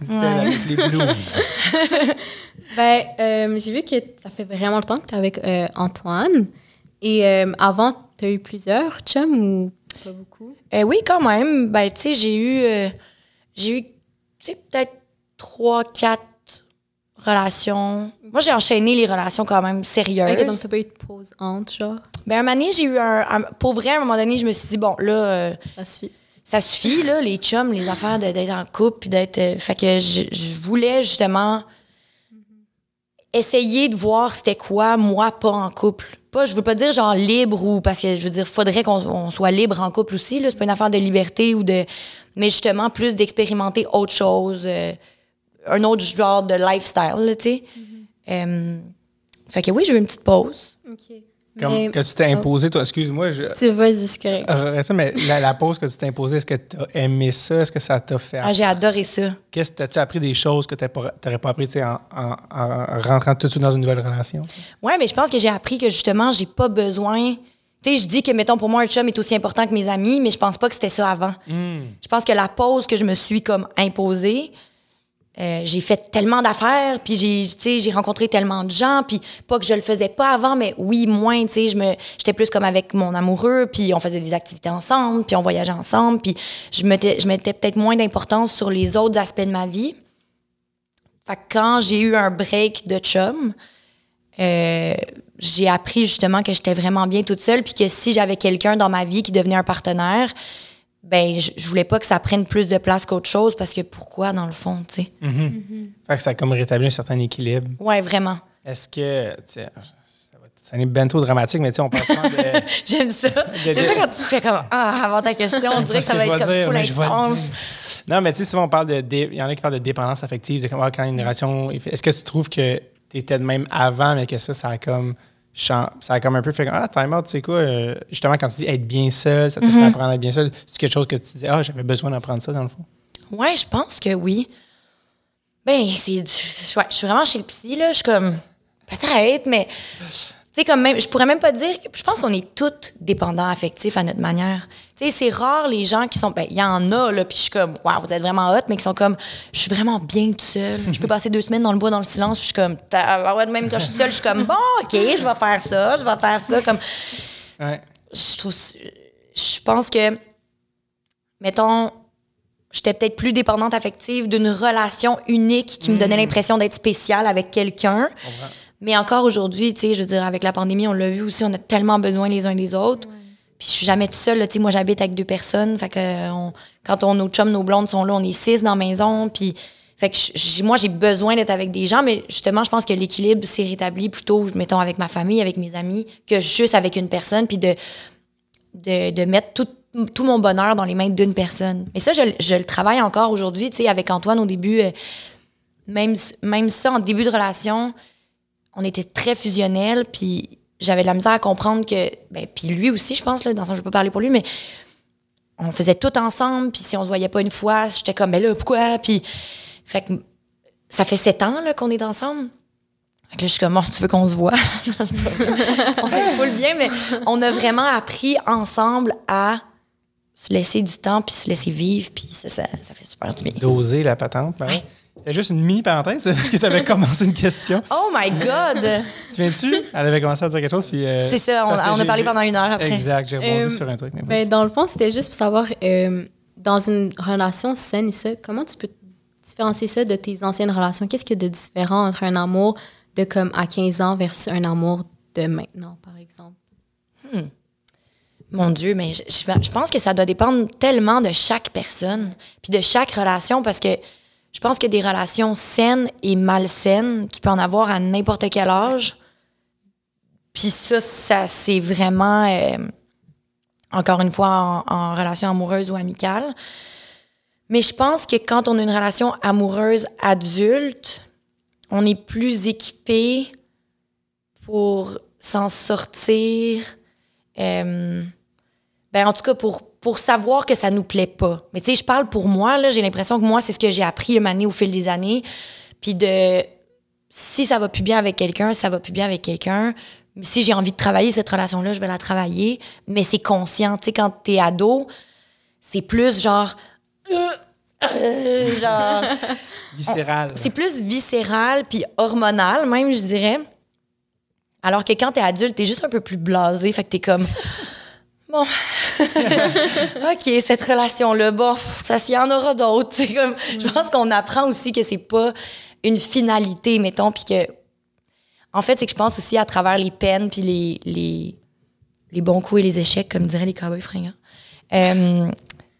C'était avec les blues. Ben, euh, j'ai vu que ça fait vraiment longtemps que tu es avec euh, Antoine. Et euh, avant, tu as eu plusieurs chums ou pas beaucoup? Euh, oui, quand même. Ben, tu sais, j'ai eu, euh, j'ai eu, tu sais, peut-être trois, quatre relations. Moi, j'ai enchaîné les relations quand même sérieuses. Ok, donc tu n'as pas eu de pause entre, genre, Ben, un moment donné, j'ai eu un, un- Pour vrai, à un moment donné, je me suis dit, bon, là, euh, ça suffit. ça suffit, là, les chums, les affaires d'être en couple, puis d'être. euh, fait que je, je voulais justement essayer de voir c'était quoi, moi, pas en couple. Pas, je veux pas dire genre libre ou. Parce que je veux dire, faudrait qu'on on soit libre en couple aussi, là. C'est pas une affaire de liberté ou de. Mais justement, plus d'expérimenter autre chose, euh, un autre genre de lifestyle, là, tu sais. Euh, fait que oui, j'ai eu une petite pause. OK. Comme Mais- que tu t'es imposé, toi, excuse-moi, je. Tu vas-y, c'est correct. Euh, ça, mais la, la pause que tu t'es imposée, est-ce que tu as aimé ça? Est-ce que ça t'a fait. Ah, j'ai adoré ça. Qu'est-ce que tu as appris des choses que tu n'aurais pas appris tu sais, en, en- en rentrant tout de suite dans une nouvelle relation? Ouais, mais je pense que j'ai appris que justement, j'ai pas besoin. Tu sais, je dis que, mettons, pour moi, un chum est aussi important que mes amis, mais je pense pas que c'était ça avant. Je pense que la pause que je me suis comme imposée, euh, j'ai fait tellement d'affaires, puis j'ai, j'ai rencontré tellement de gens, puis pas que je le faisais pas avant, mais oui, moins, tu sais, je me, j'étais plus comme avec mon amoureux, puis on faisait des activités ensemble, puis on voyageait ensemble, puis je mettais, je mettais peut-être moins d'importance sur les autres aspects de ma vie. Fait que quand j'ai eu un break de chum, euh, j'ai appris justement que j'étais vraiment bien toute seule, puis que si j'avais quelqu'un dans ma vie qui devenait un partenaire, ben je, je voulais pas que ça prenne plus de place qu'autre chose, parce que pourquoi, dans le fond, tu sais? Fait que ça a comme rétabli un certain équilibre. Ouais, vraiment. Est-ce que. tu sais, Ça va ça n'est bien trop dramatique, mais tu sais, on parle souvent de. J'aime ça. J'aime ça quand tu fais comme Ah, avant ta question, on dirait que ça va être comme dire, full intense. Non, mais tu sais, souvent, on parle de. dé- Il y en a qui parlent de dépendance affective, de comment quand une relation. Est-ce que tu trouves que tu étais de même avant, mais que ça, ça a comme. Ça a comme un peu fait Ah, time out, tu sais quoi, euh, justement, quand tu dis être bien seul, ça te fait apprendre à être bien seul, c'est quelque chose que tu dis, ah, j'avais besoin d'apprendre ça, dans le fond? Ouais, je pense que oui. Ben, c'est. Ouais, je suis vraiment chez le psy, là. Je suis comme. Peut-être, mais. Tu sais, comme même. Je pourrais même pas dire. que- Je pense qu'on est toutes dépendants affectifs à notre manière. Tu sais, c'est rare les gens qui sont. Ben, il y en a, là, puis je suis comme. Waouh, vous êtes vraiment hot, mais qui sont comme. Je suis vraiment bien toute seule. Je peux passer deux semaines dans le bois, dans le silence, puis je suis comme. ouais, même quand je suis seule, je suis comme. Bon, OK, je vais faire ça, je vais faire ça. Comme Ouais. je trouve je pense que mettons j'étais peut-être plus dépendante affective d'une relation unique qui me donnait l'impression d'être spéciale avec quelqu'un mais encore aujourd'hui tu sais je veux dire avec la pandémie on l'a vu aussi on a tellement besoin les uns des autres puis je suis jamais toute seule tu sais moi j'habite avec deux personnes fait que on- quand on, nos chums nos blondes sont là on est six dans la maison puis fait que je- moi j'ai besoin d'être avec des gens mais justement je pense que l'équilibre s'est rétabli plutôt mettons avec ma famille avec mes amis que juste avec une personne puis de de, de mettre tout, tout mon bonheur dans les mains d'une personne. Mais ça, je, je le travaille encore aujourd'hui, tu sais, avec Antoine au début. euh, même, même ça, en début de relation, on était très fusionnels, puis j'avais de la misère à comprendre que... Ben, puis lui aussi, je pense, là, dans le sens, je peux pas parler pour lui, mais on faisait tout ensemble, puis si on se voyait pas une fois, j'étais comme, mais là, pourquoi? Puis, fait que ça fait sept ans là, qu'on est ensemble. Fait que là, je suis comme, oh, tu veux qu'on se voit? on fait full bien, mais on a vraiment appris ensemble à se laisser du temps, puis se laisser vivre, puis ça, ça, ça fait super du bien. Doser la patente. ben ouais. C'était juste une mini parenthèse, parce que tu avais commencé une question. Oh my God! Tu viens-tu? Elle avait commencé à dire quelque chose, puis. euh, C'est ça, on, on a parlé pendant une heure après. Exact, j'ai rebondi Euh, sur un truc. Mais Ben, dans le fond, c'était juste pour savoir, euh, dans une relation saine et ça, comment tu peux différencier ça de tes anciennes relations? Qu'est-ce qu'il y a de différent entre un amour de comme à 15 ans versus un amour de maintenant, par exemple? Mon Dieu, mais je, je- je pense que ça doit dépendre tellement de chaque personne, puis de chaque relation, parce que je pense que des relations saines et malsaines, tu peux en avoir à n'importe quel âge. Puis ça, ça c'est vraiment, euh, encore une fois, en, relation amoureuse ou amicale. Mais je pense que quand on a une relation amoureuse adulte, on est plus équipé pour s'en sortir. euh, ben, en tout cas, pour, pour savoir que ça nous plaît pas. Mais tu sais, je parle pour moi, là, j'ai l'impression que moi, c'est ce que j'ai appris une année au fil des années. Puis de si ça va plus bien avec quelqu'un, ça va plus bien avec quelqu'un. Si j'ai envie de travailler cette relation-là, je vais la travailler. Mais c'est conscient. Tu sais, quand t'es ado, c'est plus genre. Euh, genre. Viscéral. C'est plus viscéral puis hormonal, même, je dirais. Alors que quand t'es adulte, t'es juste un peu plus blasé. Fait que t'es comme. Bon. OK, cette relation-là, bon, ça s'y en aura d'autres. C'est comme. Je pense qu'on apprend aussi que c'est pas une finalité, mettons, puis que. En fait, c'est que je pense aussi à travers les peines puis les, les, les bons coups et les échecs, comme diraient les cowboys fringants. Euh,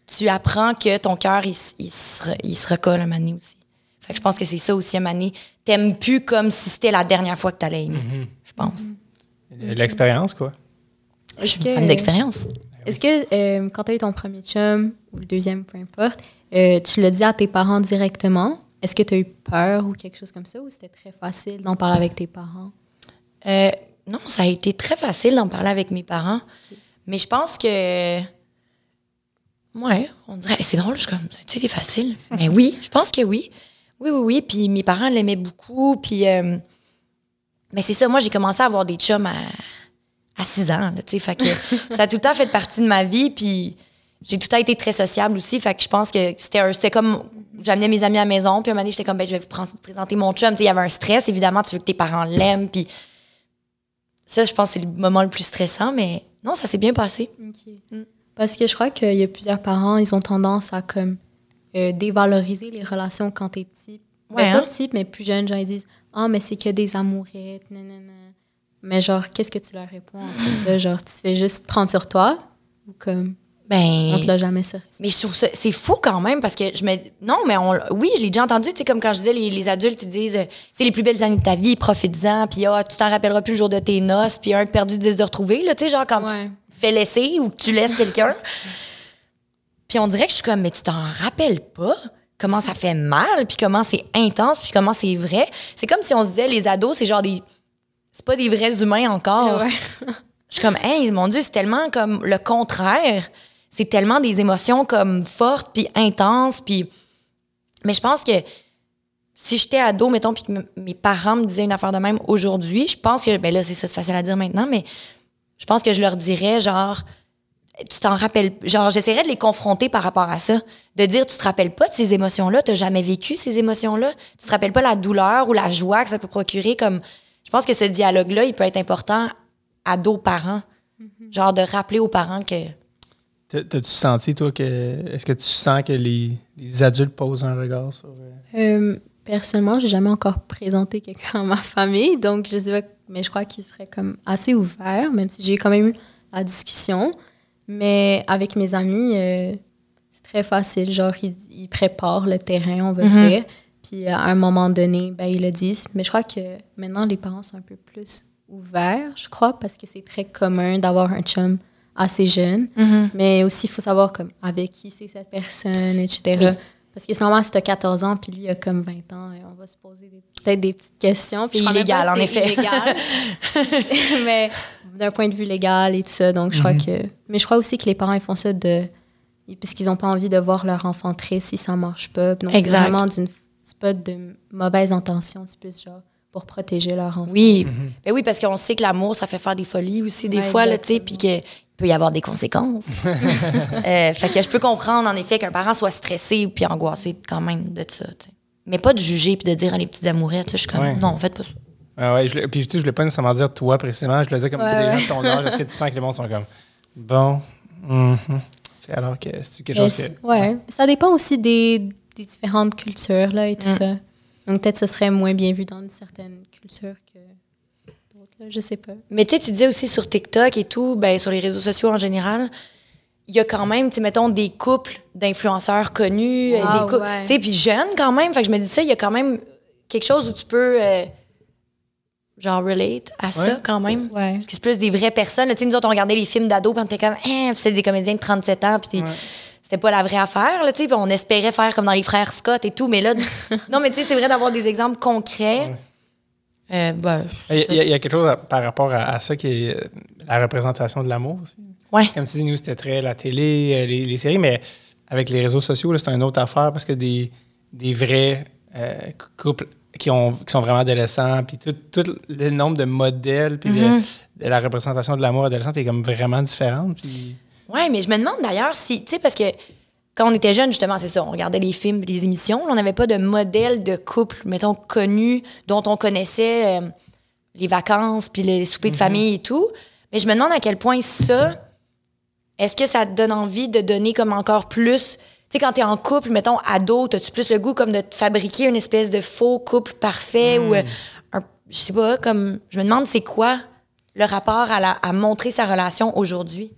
tu apprends que ton cœur, il, il, se, re- il se recolle un donné aussi. Fait que je pense que c'est ça aussi un donné. T'aimes plus comme si c'était la dernière fois que t'allais aimer, je pense. L'expérience, quoi. Est-ce Une femme d'expérience. Est-ce que euh, quand tu as eu ton premier chum ou le deuxième, peu importe, euh, tu l'as dit à tes parents directement? Est-ce que tu as eu peur ou quelque chose comme ça ou c'était très facile d'en parler avec tes parents? Euh, non, ça a été très facile d'en parler avec mes parents. Mais je pense que. Ouais, on dirait. C'est drôle, je suis comme. Ça a facile? Mais oui, je pense que oui. Oui, oui, oui. Puis mes parents l'aimaient beaucoup. Puis. euh, Mais c'est ça, moi, j'ai commencé à avoir des chums à, à 6 ans, là, tu sais. Fait que ça a tout le temps fait partie de ma vie. Puis j'ai tout le temps été très sociable aussi. Fait que je pense que c'était un- c'était comme. J'amenais mes amis à la maison. Puis un moment donné, j'étais comme, ben, je vais vous présenter mon chum. Tu sais, il y avait un stress. Évidemment, tu veux que tes parents l'aiment. Puis ça, je pense que c'est le moment le plus stressant, mais non, ça s'est bien passé. Mm. Parce que je crois qu'il y a plusieurs parents, ils ont tendance à comme euh, dévaloriser les relations quand t'es petit. Ouais, Ben, hein? pas petit, mais plus jeune, genre ils disent « Ah, mais c'est que des amourettes, nanana. » Mais genre, qu'est-ce que tu leur réponds après ça? Genre, tu fais juste prendre sur toi ou comme Ben, on te l'a jamais sorti? mais je trouve ça, c'est fou quand même parce que je me, non, mais on, oui, je l'ai déjà entendu, tu sais, comme quand je disais, les, les adultes, ils disent, euh, c'est les plus belles années de ta vie, profites-en, puis ah, tu t'en rappelleras plus le jour de tes noces, puis un de perdu, dix de retrouver, là, tu sais, genre quand Ouais. tu fais laisser ou que tu laisses quelqu'un. puis on dirait que je suis comme, mais tu t'en rappelles pas? Comment ça fait mal, puis comment c'est intense, puis comment c'est vrai? C'est comme si on se disait, les ados, c'est genre des. C'est pas des vrais humains encore. Ouais. Je suis comme, hey, mon Dieu, c'est tellement comme le contraire. C'est tellement des émotions comme fortes puis intenses. Puis... Mais je pense que si j'étais ado, mettons, puis que mes parents me disaient une affaire de même aujourd'hui, je pense que, ben là, c'est ça, c'est facile à dire maintenant, mais je pense que je leur dirais, genre, tu t'en rappelles, genre, j'essaierais de les confronter par rapport à ça. De dire, tu te rappelles pas de ces émotions-là, tu jamais vécu ces émotions-là, tu te rappelles pas la douleur ou la joie que ça peut procurer. Comme, je pense que ce dialogue-là, il peut être important ado-parents. Genre, de rappeler aux parents que. T'as- T'as-tu senti, toi, que. Est-ce que tu sens que les, les adultes posent un regard sur. euh, Euh, personnellement, j'ai jamais encore présenté quelqu'un à ma famille, donc je sais pas, mais je crois qu'il serait comme assez ouvert, même si j'ai quand même eu la discussion. Mais avec mes amis, euh, c'est très facile, genre ils, ils préparent le terrain, on va Mhm. dire. Puis à un moment donné, ben, ils le disent. Mais je crois que maintenant, les parents sont un peu plus ouverts, je crois, parce que c'est très commun d'avoir un chum assez jeune. Mais aussi, il faut savoir comme, avec qui c'est cette personne, etc. Oui. Parce que c'est normal, si tu as 14 ans, puis lui a comme 20 ans, et on va se poser peut-être des petites questions. Puis C'est illégal, pas en effet. illégal. mais d'un point de vue légal et tout ça, donc je crois que... Mais je crois aussi que les parents, ils font ça de... Parce qu'ils n'ont pas envie de voir leur enfant triste si ça marche pas. Donc, c'est vraiment d'une... C'est pas de mauvaise intention, c'est plus genre pour protéger leur enfant. Oui. Ben oui, parce qu'on sait que l'amour, ça fait faire des folies aussi, des Ouais, fois, là, tu sais, puis qu'il peut y avoir des conséquences. Euh, fait que je peux comprendre, en effet, qu'un parent soit stressé puis angoissé quand même de ça, tu sais. Mais pas de juger puis de dire, ah, les petites amourettes, tu sais, je suis comme, Ouais. non, faites pas ça. Ah ouais, je, puis tu sais, je voulais pas nécessairement dire toi précisément, je le disais comme Ouais, des ouais. gens de ton âge. Est-ce que tu sens que les gens sont comme bon. C'est alors que c'est quelque Mais chose que. ouais. Ça dépend aussi des, des différentes cultures là, et tout Mm. ça. Donc peut-être ce serait moins bien vu dans une certaine culture que d'autres. là, Je sais pas. Mais tu sais, tu disais aussi sur TikTok et tout, ben, sur les réseaux sociaux en général, il y a quand même, tu sais, mettons, des couples d'influenceurs connus, euh, Ah, des couples, ouais. tu sais, puis jeunes quand même. Fait que je me dis ça, il y a quand même quelque chose où tu peux, euh, genre, relate à ça Ouais. quand même. Ouais. Parce que c'est plus des vraies personnes. là. Tu sais, nous autres, on regardait les films d'ados, puis on était comme, puis c'est des comédiens de 37 ans, puis t'es- Ouais. C'était pas la vraie affaire, là, tu sais, puis on espérait faire comme dans les frères Scott et tout, mais là, non, mais tu sais, c'est vrai d'avoir des exemples concrets. Euh, ben, Il y, a, il y quelque chose à- par rapport à, à ça qui est euh, la représentation de l'amour aussi. ouais. Comme tu dis, nous, c'était très la télé, euh, les, les séries, mais avec les réseaux sociaux, c'est une autre affaire parce que des, des vrais euh, couples qui, ont, qui sont vraiment adolescents, puis tout, tout le nombre de modèles, puis de- Mhm. de, la représentation de l'amour adolescent est comme vraiment différente. Puis... Ouais, mais je me demande d'ailleurs si, tu sais, parce que quand on était jeune, justement, c'est ça, on regardait les films, les émissions, on n'avait pas de modèle de couple, mettons, connu, dont on connaissait euh, les vacances, puis les soupers de famille et tout. Mais je me demande à quel point ça, est-ce que ça te donne envie de donner comme encore plus? Tu sais, quand t'es en couple, mettons, ado, t'as-tu plus le goût comme de te fabriquer une espèce de faux couple parfait ou, euh, un- je sais pas, comme, je me demande c'est quoi le rapport à, la, à montrer sa relation aujourd'hui?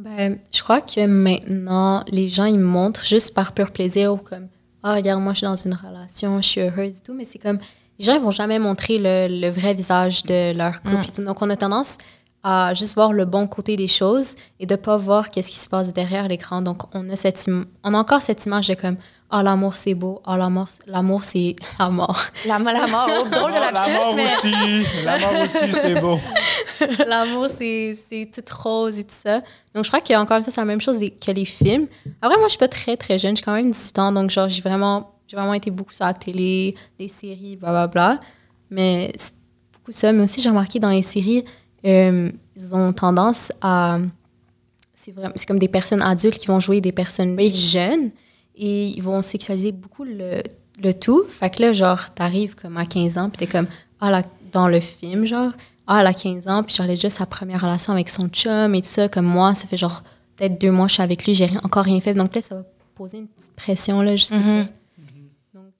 Ben, je crois que maintenant, les gens, ils montrent juste par pur plaisir ou comme, ah, regarde, moi, je suis dans une relation, je suis heureuse et tout, mais c'est comme, les gens, ils vont jamais montrer le, le vrai visage de leur couple et tout. Donc, on a tendance à juste voir le bon côté des choses et de pas voir qu'est-ce qui se passe derrière l'écran. Donc, on a, cette on a encore cette image de comme, ah, l'amour, c'est beau, ah, l'amour, l'amour, c'est la mort. La, la mort, oh, drôle de Oh, lapsus, la mort mais... aussi! La mort aussi, c'est beau. L'amour, c'est c'est tout rose et tout ça. Donc, je crois qu'encore une fois, c'est la même chose que les films. Après, moi, je suis pas très, très jeune. J'ai quand même 18 ans. Donc, genre, j'ai vraiment, j'ai vraiment été beaucoup sur la télé, les séries, blablabla. Mais c'est beaucoup ça. Mais aussi, j'ai remarqué dans les séries, euh, ils ont tendance à. C'est vraiment- c'est comme des personnes adultes qui vont jouer des personnes jeunes et ils vont sexualiser beaucoup le, le tout. Fait que là, genre, t'arrives comme à 15 ans, puis t'es comme, ah, là, dans le film, genre, ah, elle a 15 ans, puis genre, elle a déjà sa première relation avec son chum et tout ça. Comme moi, ça fait genre peut-être deux mois que je suis avec lui, j'ai encore rien fait. Donc peut-être ça va poser une petite pression, là, je sais Mhm. pas. Donc,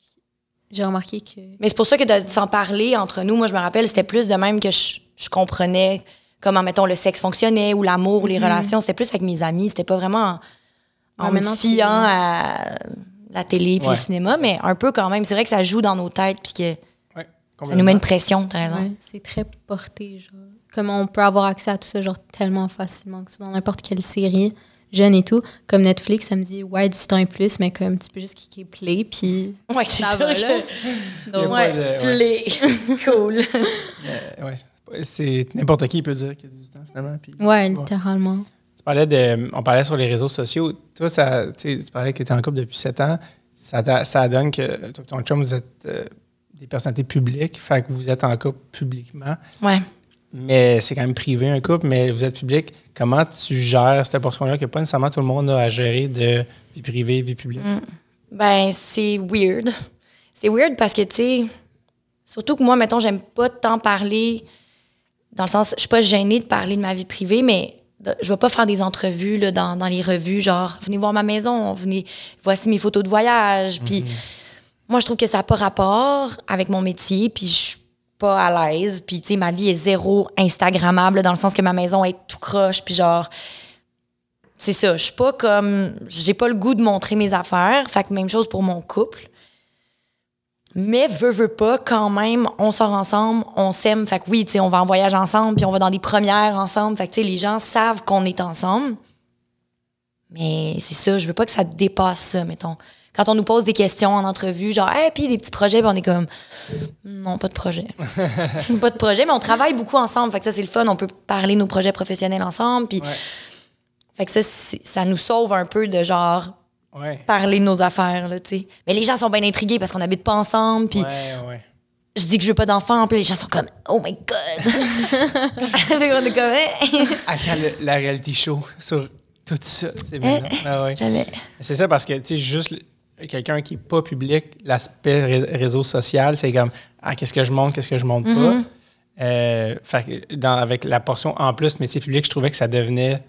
j'ai remarqué que. Mais c'est pour ça que de s'en parler entre nous, moi, je me rappelle, c'était plus de même que je, je comprenais comment, mettons, le sexe fonctionnait ou l'amour ou les relations. C'était plus avec mes amis. C'était pas vraiment en, me fiant c'est- à la télé puis Ouais. le cinéma, mais un peu quand même. C'est vrai que ça joue dans nos têtes puis que Ouais, ça nous met une pression, t'as raison. Ouais, c'est très porté, genre. Comme on peut avoir accès à tout ça, genre, tellement facilement que c'est dans n'importe quelle série, jeune et tout. Comme Netflix, ça me dit, ouais, 18 ans et plus, mais comme tu peux juste cliquer play, puis Ouais, c'est ça va, que- là. Donc, Ouais, de- ouais. play. cool. Euh, ouais. C'est n'importe qui peut dire qu'il y a 18 ans, finalement. Puis, ouais, littéralement. Tu parlais de, on parlait sur les réseaux sociaux. Toi, ça, tu parlais que tu étais en couple depuis 7 ans. Ça, donne que toi ton chum, vous êtes euh, des personnalités publiques. Fait que vous êtes en couple publiquement. Ouais. Mais c'est quand même privé, un couple, mais vous êtes public. Comment tu gères cette portion-là que pas nécessairement tout le monde a à gérer de vie privée, vie publique? Ben, c'est weird. C'est weird parce que, tu sais, surtout que moi, mettons, j'aime pas tant parler, dans le sens, je suis pas gênée de parler de ma vie privée, mais je vais pas faire des entrevues là, dans, dans les revues, genre, venez voir ma maison, venez, voici mes photos de voyage. Puis moi, je trouve que ça n'a pas rapport avec mon métier, puis je suis pas à l'aise. Puis, tu sais, ma vie est zéro Instagrammable, dans le sens que ma maison est tout croche, puis genre, c'est ça. Je suis pas comme. J'ai pas le goût de montrer mes affaires. Fait que même chose pour mon couple. Mais veux, veux pas, quand même, on sort ensemble, on s'aime. Fait que oui, tu sais, on va en voyage ensemble, puis on va dans des premières ensemble. Fait que, tu sais, les gens savent qu'on est ensemble. Mais c'est ça, je veux pas que ça dépasse ça, mettons. Quand on nous pose des questions en entrevue, genre, hey, puis des petits projets, puis on est comme, non, pas de projet. pas de projet, mais on travaille beaucoup ensemble. Fait que ça, c'est le fun. On peut parler nos projets professionnels ensemble. Puis, Ouais. fait que ça, ça nous sauve un peu de genre Ouais. parler de nos affaires, là, tu sais. Mais les gens sont bien intrigués parce qu'on n'habite pas ensemble. Puis Ouais, je dis que je veux pas d'enfants, puis les gens sont comme, oh my God. Qu'on est comme, Hein? Quand le- la reality show sur tout ça, c'est bien. Ah ouais. C'est ça parce que, tu sais, juste quelqu'un qui n'est pas public, l'aspect ré- réseau social, c'est comme, ah, qu'est-ce que je montre, qu'est-ce que je montre Mm-hmm. pas. Euh, fait dans- avec la portion en plus métier public, je trouvais que ça devenait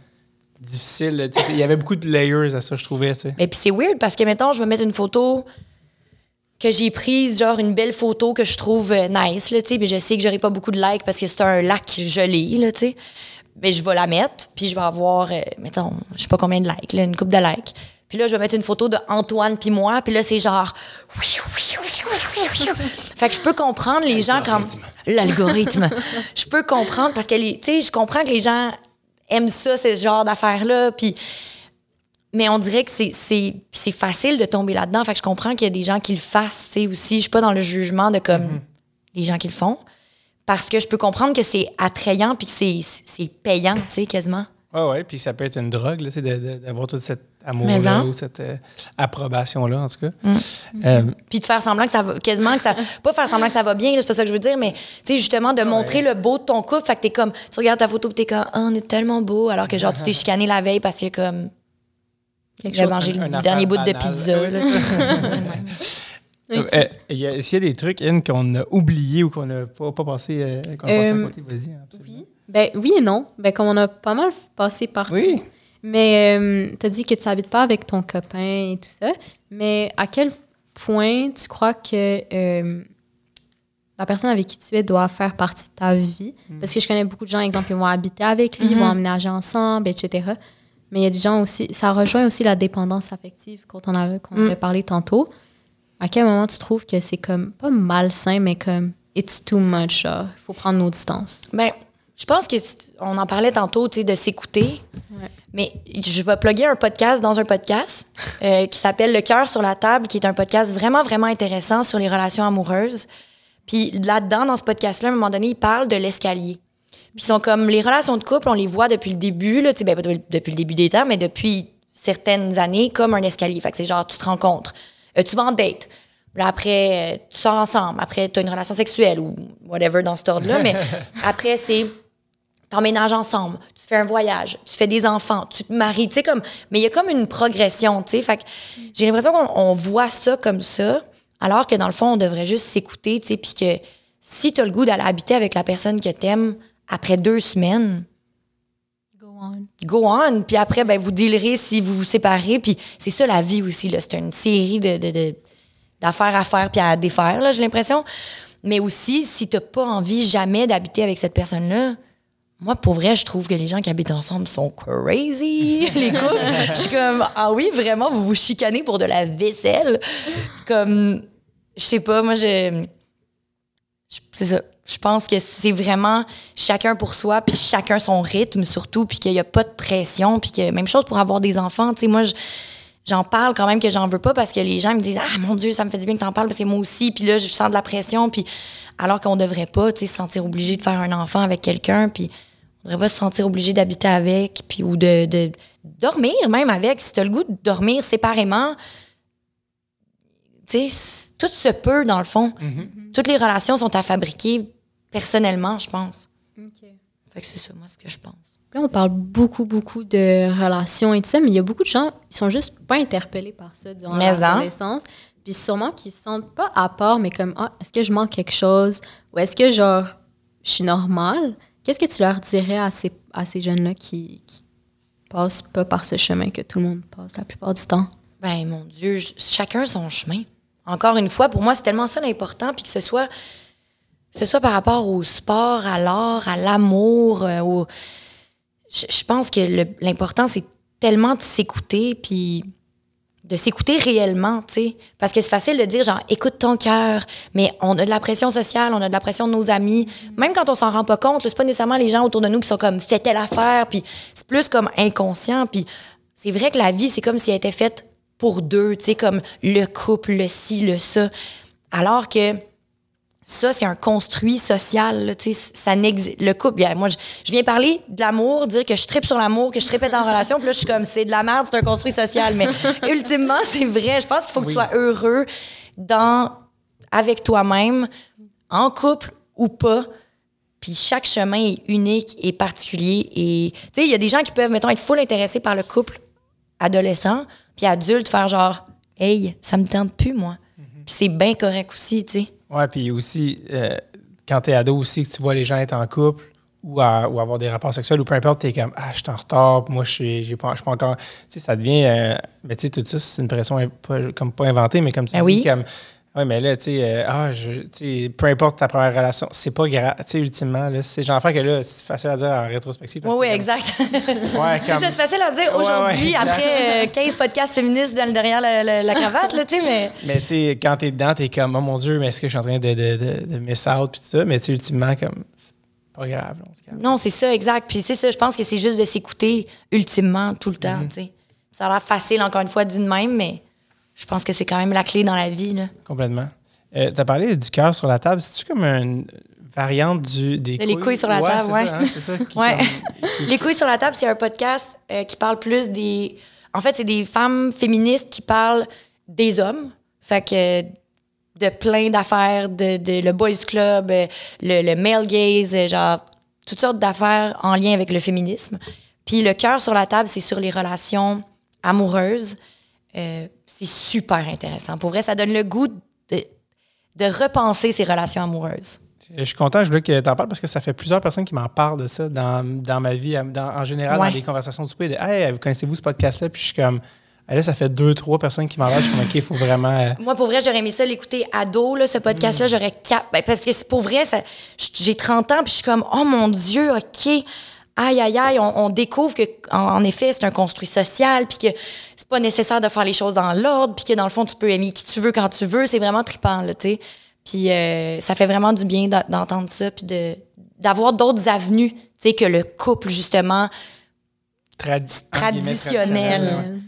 difficile. Il y avait beaucoup de layers à ça, je trouvais. tu sais. Mais puis c'est weird parce que, mettons, je vais mettre une photo que j'ai prise, genre une belle photo que je trouve euh, nice, là, tu sais, je sais que j'aurai pas beaucoup de likes parce que c'est un lac gelé, là, tu sais. Mais je vais la mettre, puis je vais avoir, euh, mettons, je sais pas combien de likes, là, une coupe de likes. Puis là, je vais mettre une photo de Antoine puis moi, puis là, c'est genre... fait que je peux comprendre les gens comme... L'algorithme. je peux comprendre parce que, les- tu sais, je comprends que les gens aiment ça, ce genre d'affaires-là, puis... Mais on dirait que c'est, facile de tomber là-dedans. Fait que je comprends qu'il y a des gens qui le fassent, tu sais, aussi. Je suis pas dans le jugement de comme les gens qui le font. Parce que je peux comprendre que c'est attrayant puis que c'est, payant, tu sais, quasiment. Ouais, ouais. Puis ça peut être une drogue, là, d'avoir toute cette amour-là hein? ou cette euh, approbation-là, en tout cas. Mm. Euh, Puis de faire semblant que ça va, quasiment que ça, pas faire semblant que ça va bien, c'est pas ça que je veux dire, mais tu sais, justement, de montrer le beau de ton couple. Fait que t'es comme, tu regardes ta photo, puis t'es comme, oh, on est tellement beau, alors que genre, tu t'es chicané la veille parce que comme, j'ai mangé une- le dernier bout de pizza. Euh, il y a- Est-ce qu'il y a des trucs, Anne, qu'on a oubliés ou qu'on n'a pas, pas passé, euh, qu'on a passé à côté? Vas-y, absolument. Oui. Ben, oui et non. Ben, comme on a pas mal passé partout. Oui. Mais tu as dit que tu n'habites pas avec ton copain et tout ça. Mais à quel point tu crois que euh, la personne avec qui tu es doit faire partie de ta vie? Parce que je connais beaucoup de gens, exemple, ils vont habiter avec lui, ils vont Mhm. emménager ensemble, etc. Mais il y a des gens aussi, ça rejoint aussi la dépendance affective qu'on en avait, qu'on Mm. avait parlé tantôt. À quel moment tu trouves que c'est comme, pas malsain, mais comme, it's too much, il faut prendre nos distances? Ben, je pense que c'est- on en parlait tantôt, tu sais, de s'écouter. Ouais. Mais je vais plugger un podcast dans un podcast euh, qui s'appelle Le cœur sur la table, qui est un podcast vraiment, vraiment intéressant sur les relations amoureuses. Puis là-dedans, dans ce podcast-là, à un moment donné, ils parlent de l'escalier. Puis ils sont comme les relations de couple, on les voit depuis le début, là, tu sais, ben, depuis le début des temps, mais depuis certaines années, comme un escalier. Fait que c'est genre, tu te rencontres, euh, tu vas en date. Là, après, euh, tu sors ensemble. Après, tu as une relation sexuelle ou whatever dans cet ordre-là. mais après, c'est t'emménages ensemble, tu fais un voyage, tu fais des enfants, tu te maries, tu sais comme mais il y a comme une progression, tu sais, fait que j'ai l'impression qu'on on voit ça comme ça alors que dans le fond on devrait juste s'écouter, tu sais puis que si tu as le goût d'aller habiter avec la personne que t'aimes après deux semaines, Go on. go on, puis après ben vous dealerez si vous vous séparez, puis c'est ça la vie aussi là, c'est une série de, d'affaires à faire puis à défaire là, j'ai l'impression. Mais aussi si t'as pas envie jamais d'habiter avec cette personne là, moi, pour vrai, je trouve que les gens qui habitent ensemble sont crazy, les couples. je suis comme, ah oui, vraiment, vous vous chicanez pour de la vaisselle? Comme, je sais pas, moi, je. C'est ça. Je pense que c'est vraiment chacun pour soi, puis chacun son rythme surtout, puis qu'il n'y a pas de pression, puis que même chose pour avoir des enfants. Tu sais, moi, je- j'en parle quand même que j'en veux pas parce que les gens me disent Ah mon Dieu, ça me fait du bien que t'en parles parce que moi aussi, puis là, je sens de la pression, puis alors qu'on devrait pas, tu sais, se sentir obligé de faire un enfant avec quelqu'un, puis on devrait pas se sentir obligé d'habiter avec, puis ou de, de dormir même avec. Si t'as le goût de dormir séparément, tu sais, tout se peut dans le fond. Toutes les relations sont à fabriquer personnellement, je pense. Fait que c'est ça, moi, ce que je pense. Là, on parle beaucoup, beaucoup de relations et tout ça, mais il y a beaucoup de gens, ils sont juste pas interpellés par ça durant Mais hein? l'adolescence. Puis sûrement qu'ils se sentent pas à part, mais comme, ah, est-ce que je manque quelque chose? Ou est-ce que, genre, je suis normale? Qu'est-ce que tu leur dirais à ces, à ces jeunes-là qui, qui passent pas par ce chemin que tout le monde passe la plupart du temps? Ben, mon Dieu, chacun son chemin. Encore une fois, pour moi, c'est tellement ça l'important, puis que ce soit, ce soit par rapport au sport, à l'art, à l'amour, euh, au... Je, je pense que l'important, c'est tellement de s'écouter, puis de s'écouter réellement, tu sais. Parce que c'est facile de dire, genre, écoute ton cœur, mais on a de la pression sociale, on a de la pression de nos amis. Même quand on s'en rend pas compte, c'est pas nécessairement les gens autour de nous qui sont comme, fais telle affaire, puis c'est plus comme inconscient, puis c'est vrai que la vie, c'est comme si elle était faite pour deux, tu sais, comme le couple, le ci, le ça. Alors que ça, c'est un construit social, là, ça. Le couple, bien, moi, je, je viens parler de l'amour, dire que je tripe sur l'amour, que je tripe en relation, puis là, je suis comme, c'est de la merde, c'est un construit social. Mais ultimement, c'est vrai. Je pense qu'il faut que Oui. tu sois heureux dans, avec toi-même, en couple ou pas. Puis chaque chemin est unique et particulier. Et, tu sais, il y a des gens qui peuvent, mettons, être full intéressés par le couple adolescent, puis adulte, faire genre, hey, ça me tente plus, moi. Puis c'est bien correct aussi, tu sais. Ouais, puis aussi, euh, quand t'es ado aussi, que tu vois les gens être en couple ou, à- ou avoir des rapports sexuels ou peu importe, t'es comme, ah, je suis en retard, puis moi, je suis pas, pas encore. Tu sais, ça devient. euh, mais tu sais, tout ça, c'est une pression pas- comme pas inventée, mais comme tu Ben dis, oui. comme. Ouais, mais là, tu sais, euh, ah, je- peu importe ta première relation, c'est pas grave. Tu sais, ultimement, là, c'est j'en fais que là, c'est facile à dire en rétrospective. Oui, oui, exact. Ouais, C'est comme. ça, c'est facile à dire aujourd'hui, ouais, après euh, 15 podcasts féministes dans derrière la, la- la cravate, là, tu sais, mais... Mais tu sais, quand t'es dedans, t'es comme, oh mon Dieu, mais est-ce que je suis en train de, de, de, de miss out, puis tout ça? Mais tu sais, ultimement, comme, c'est pas grave. là. Non, c'est ça, exact. Puis c'est ça, je pense que c'est juste de s'écouter ultimement tout le temps, Mhm. tu sais. Ça a l'air facile, encore une fois, dit de même, mais je pense que c'est quand même la clé dans la vie, là. Complètement. Euh, tu as parlé du cœur sur la table. C'est-tu comme une variante du, des De les couilles sur la table. Ça, hein, Ouais. comme- Les couilles sur la table, c'est un podcast euh, qui parle plus des En fait, c'est des femmes féministes qui parlent des hommes. Fait que de plein d'affaires, de, de le boys club, euh, le, le male gaze, euh, genre toutes sortes d'affaires en lien avec le féminisme. Puis le cœur sur la table, c'est sur les relations amoureuses. Euh, c'est super intéressant. Pour vrai, ça donne le goût de, de repenser ces relations amoureuses. Je suis content, je voulais que tu en parles parce que ça fait plusieurs personnes qui m'en parlent de ça dans, dans ma vie, dans- en général, Ouais. dans les conversations du. De, hey, vous connaissez-vous ce podcast-là? Puis je suis comme, Ah, là, ça fait deux, trois personnes qui m'en parlent. Je suis comme, OK, il faut vraiment. euh, Moi, pour vrai, j'aurais aimé ça l'écouter ado, là, ce podcast-là. J'aurais cap... ben, parce que pour vrai, j'ai 30 ans, puis je suis comme, oh mon Dieu, OK. Aïe, aïe, aïe, on, on découvre que, en, en effet, c'est un construit social, puis que c'est pas nécessaire de faire les choses dans l'ordre, puis que dans le fond, tu peux aimer qui tu veux quand tu veux. C'est vraiment trippant, là, tu sais. Puis euh, ça fait vraiment du bien d'en- d'entendre ça, puis de- d'avoir d'autres avenues, tu sais, que le couple, justement. tradi- Traditionnel. Ouais.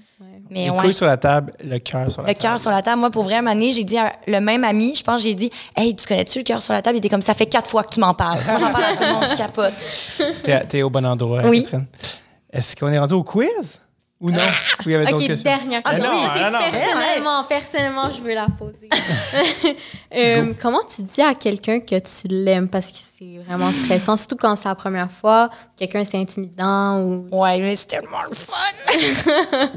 Mais Les ouais. couilles sur la table, le cœur sur la Le table. cœur sur la table. Moi, pour vrai, Mané, j'ai dit à le même ami, je pense, j'ai dit, hey, tu connais-tu le cœur sur la table? Il était comme, ça fait quatre fois que tu m'en parles. Moi, j'en parle à tout le monde, je capote. T'es, au bon endroit, Oui. Est-ce qu'on est rendu au quiz? Ou non? Ou il y avait d'autres Ok, questions? dernière Ah, question. non, Ça, c'est non, non. personnellement, personnellement, je veux la poser. Euh, comment tu dis à quelqu'un que tu l'aimes? Parce que c'est vraiment stressant, surtout quand c'est la première fois, quelqu'un c'est intimidant ou... Ouais, mais c'est tellement le fun.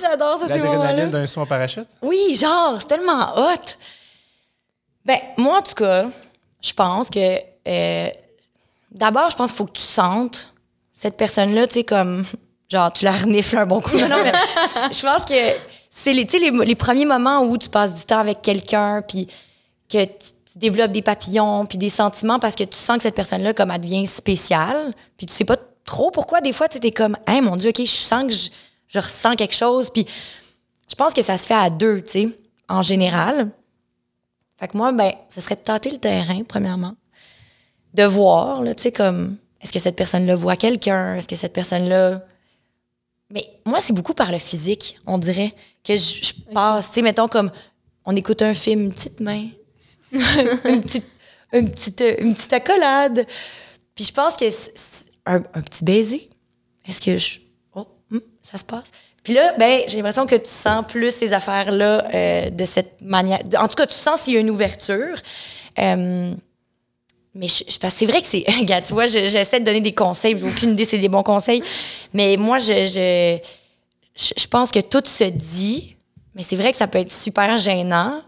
J'adore ça, ces moments-là. L'adrénaline d'un saut en parachute? Oui, genre, c'est tellement hot. Ben, moi, en tout cas, je pense que. euh, D'abord, je pense qu'il faut que tu sentes cette personne-là, tu sais, comme. Genre, tu la renifles un bon coup. Non, non, mais je pense que c'est les, tu sais, les, les premiers moments où tu passes du temps avec quelqu'un, puis que tu, tu développes des papillons, puis des sentiments parce que tu sens que cette personne-là, comme, elle devient spéciale, puis tu sais pas trop pourquoi. Des fois, tu es comme, hein, mon Dieu, OK, je sens que je, je ressens quelque chose, puis je pense que ça se fait à deux, tu sais, en général. Fait que moi, ben, ce serait de tâter le terrain, premièrement. De voir, tu sais, comme, est-ce que cette personne-là voit quelqu'un? Est-ce que cette personne-là. Mais moi, c'est beaucoup par le physique, on dirait, que je, je passe. Tu sais, mettons, comme, on écoute un film, une petite main, une, petite, une, petite, une petite accolade. Puis je pense que un, un petit baiser. Est-ce que je. Oh, hum, ça se passe? Puis là, ben, j'ai l'impression que tu sens plus ces affaires-là euh, de cette manière. En tout cas, tu sens s'il y a une ouverture. Euh, mais je, je- c'est vrai que c'est. Regarde, tu vois, je- j'essaie de donner des conseils. J'ai aucune idée, c'est des bons conseils. Mais moi, je, je, je pense que tout se dit. Mais c'est vrai que ça peut être super gênant.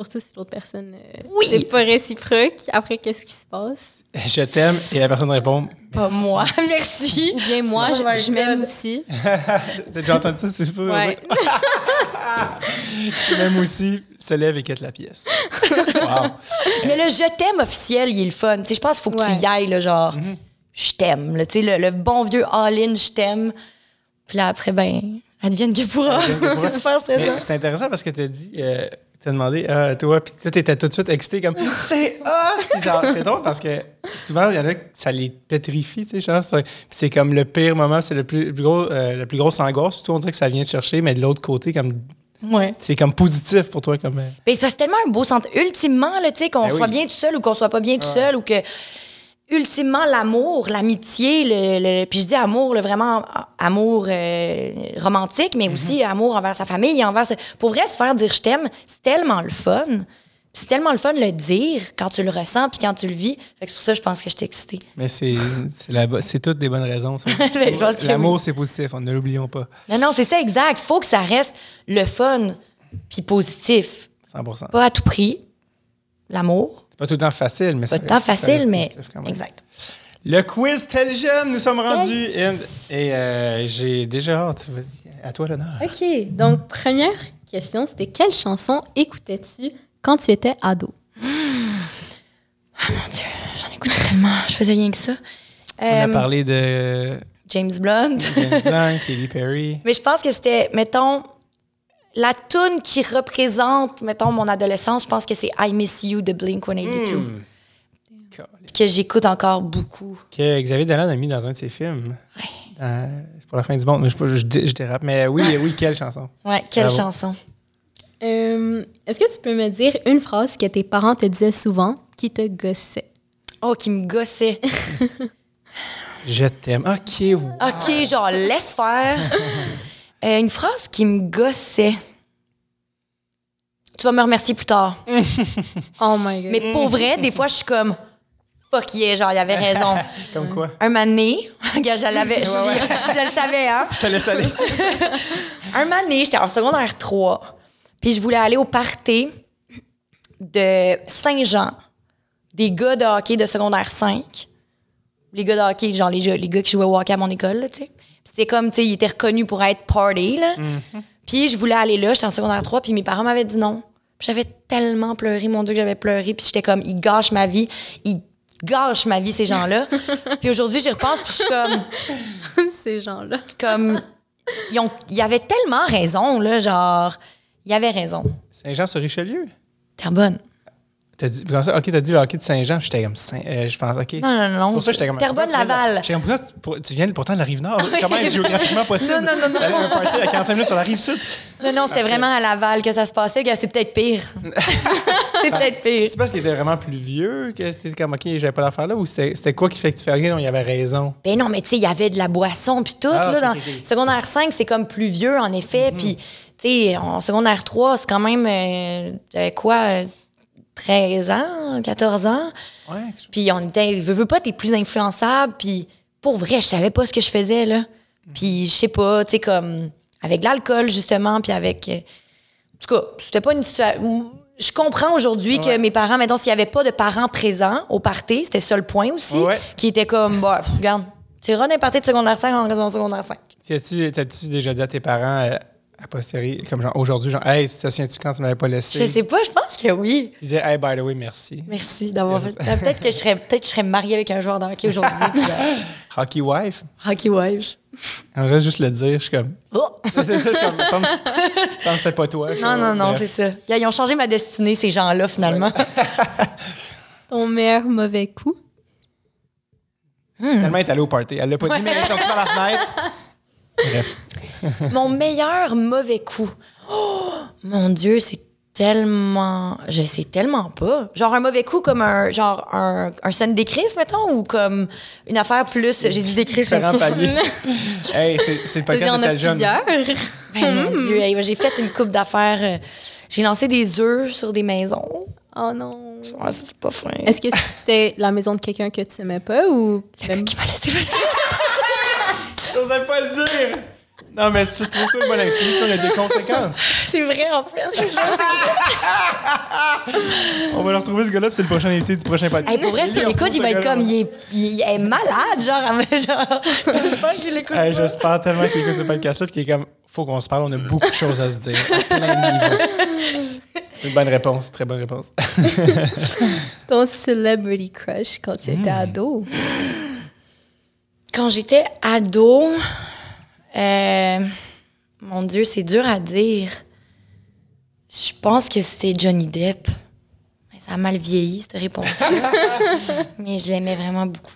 Surtout si l'autre personne euh, Oui. c'est pas réciproque. Après, qu'est-ce qui se passe? Je t'aime et la personne répond Pas moi. Merci. Ou bien moi, je, je m'aime aussi. T'as déjà entendu ça? C'est pas Ouais. Même aussi, se lève et quitte la pièce. Wow. Mais le je t'aime officiel, il est le fun. Tu sais, je pense qu'il faut que Ouais. tu y ailles, là, genre, je t'aime. Tu le, le bon vieux all-in, je t'aime. Puis là, après, ben, advienne que pourra. Advienne que pourra. c'est super stressant. C'est intéressant parce que t'as dit, euh, t'as demandé, ah, toi, puis toi, t'étais tout de suite excité comme, c'est hot! C'est drôle parce que souvent, il y en a que ça les pétrifie, tu sais, genre. c'est- Puis c'est comme le pire moment, c'est le plus, le plus gros, euh, la plus grosse angoisse. Surtout, on dirait que ça vient te chercher, mais de l'autre côté, comme, Ouais. c'est comme positif pour toi, comme. euh, Ben, c'est tellement un beau centre. Ultimement, là, tu sais, qu'on Ben oui. soit bien tout seul ou qu'on soit pas bien tout seul ou que. Ultimement, l'amour, l'amitié, le, le- puis je dis amour, le vraiment amour euh, romantique, mais aussi amour envers sa famille, envers. sa- Pour vrai, se faire dire je t'aime, c'est tellement le fun. C'est tellement le fun de le dire quand tu le ressens puis quand tu le vis. C'est pour ça que je pense que je suis excitée. Mais c'est, toutes des bonnes raisons. L'amour, c'est positif, on ne l'oublions pas. Non, non, c'est ça exact. Faut que ça reste le fun puis positif. 100% Pas à tout prix. L'amour. C'est pas tout le temps facile, mais Pas ça tout le temps facile, mais. positif quand même. Exact. Le quiz tel jeune, nous sommes rendus. Yes. Et, et, euh, j'ai déjà hâte. Vas-y, à toi l'honneur. OK. Donc, première question, c'était quelle chanson écoutais-tu quand tu étais ado? Mon Dieu, j'en écoute tellement. Je faisais rien que ça. On a Euh, parlé de James Blunt. James Blanc, Katy Perry. Mais je pense que c'était, mettons, la tune qui représente, mettons, mon adolescence, je pense que c'est I Miss You de Blink 182, Hmm. que j'écoute encore beaucoup. Que Xavier Dolan a mis dans un de ses films. Ouais. Dans- c'est pour la fin du monde. Mais je, je, je dérape. Mais oui, oui, quelle chanson? Ouais, quelle Bravo. chanson. Euh, Est-ce que tu peux me dire une phrase que tes parents te disaient souvent qui te gossait? Oh, qui me gossait. Je t'aime. OK, wow. OK, genre, laisse faire. Euh, une phrase qui me gossait. Tu vas me remercier plus tard. Oh my God. Mais pour vrai, des fois, je suis comme fuck yeah, genre, il avait raison. Comme quoi? Un mané, regarde, je l'avais, je, Ouais, ouais. je le savais, hein. Je te laisse aller. Un mané, j'étais en secondaire 3, puis je voulais aller au party de Saint-Jean, des gars de hockey de secondaire 5. Les gars de hockey, genre les, jeux- les gars qui jouaient au hockey à mon école, là, tu sais. C'était comme, tu sais, ils étaient reconnus pour être party, là. Puis je voulais aller là, j'étais en secondaire 3, puis mes parents m'avaient dit non. Puis J'avais tellement pleuré, mon Dieu, que j'avais pleuré. Puis j'étais comme, ils gâchent ma vie. Ils gâchent ma vie, ces gens-là. puis aujourd'hui, j'y repense, puis je suis comme, Ces gens-là. comme ils, ont, ils avaient tellement raison, là, genre, ils avaient raison. Saint-Jean-sur-Richelieu? Terrebonne. T'as dit, OK, t'as dit le hockey de Saint-Jean, j'étais comme, Saint- euh, je pense, OK. Non, non, non. Pour ça, j'étais comme. Terrebonne, pourquoi tu viens de- Laval. J'étais comme, pourquoi tu, pour- tu viens pourtant de la rive nord? Comment est géographiquement possible? Non, non, non, non. D'aller à un party à 45 minutes sur la rive sud? Non, non, c'était vraiment à Laval que ça se passait. C'est peut-être pire. c'est peut-être pire. C'est parce qu'il était vraiment plus vieux que c'était comme, OK, j'avais pas d'affaire là, ou c'était quoi qui fait que tu fais rien? Non, il avait raison. Ben non, mais tu sais, il y avait de la boisson puis tout. Ah, là, dans. Secondaire 5, c'est comme plus vieux, en effet. Puis, tu sais, en secondaire 3, c'est quand même... euh, J'avais quoi? euh, 13 ans, 14 ans. Ouais. Puis on était, veux, veux pas, t'es plus influençable. Puis pour vrai, je savais pas ce que je faisais, là. Puis je sais pas, tu sais, comme avec l'alcool, justement, puis avec. euh, En tout cas, c'était pas une situation. Je comprends aujourd'hui que mes parents, mettons, s'il y avait pas de parents présents au party, c'était ça le point aussi, Ouais. qui était comme, bah, regarde, tu iras les parties de secondaire 5 en raison de secondaire 5. T'as-tu t'as-tu déjà dit à tes parents, euh, à posteriori, comme genre aujourd'hui, genre, hey, te souviens-tu quand tu m'avais pas laissé? Je sais pas, je pense que oui. Puis dire, hey, by the way, merci. Merci d'avoir fait. Peut-être que je serais, peut-être que je serais mariée avec un joueur de hockey aujourd'hui. euh, Hockey wife? hockey wife. On reste juste le dire, je suis comme. Oh! C'est ça, je suis comme. Ça me ça me c'est pas toi. Non, non, non, c'est ça. Ils ont changé ma destinée, ces gens-là, finalement. Ton meilleur mauvais coup? Finalement, elle est allée au party. Elle l'a pas dit, mais elle est sortie par la fenêtre. Bref. Mon meilleur mauvais coup. Oh, mon Dieu, c'est tellement. Je sais tellement pas. Genre un mauvais coup comme un genre un, un son des crises, mettons, ou comme une affaire plus. J'ai dit des paliers. hey, c'est de a tel jeune. plusieurs? Ben, mon Dieu, hey, j'ai fait une coupe d'affaires. euh, J'ai lancé des œufs sur des maisons. Oh non. Ouais, c'est pas fin. Est-ce que c'était la maison de quelqu'un que tu aimais pas ou. Le gars qui m'a laissé parce que- J'osais pas le dire. Non, mais tu trouves-toi une bonne excuse, sinon il y a des conséquences. C'est vrai, en c'est vrai. On va le retrouver, ce gars-là, puis c'est le prochain invité du prochain podcast. Hey, pour vrai, sur Il l'écoute, il va être comme, il est, il est malade, genre, genre, j'espère qu'il l'écoute. Hey. J'espère tellement qu'il écoute ce podcast-là, puis qu'il est comme, faut qu'on se parle, on a beaucoup de choses à se dire, à plein de niveaux. C'est une bonne réponse, très bonne réponse. ton celebrity crush quand tu étais ado? Quand j'étais ado, euh, mon Dieu, c'est dur à dire. Je pense que c'était Johnny Depp. Mais Ça a mal vieilli, cette réponse-là. Mais je l'aimais vraiment beaucoup.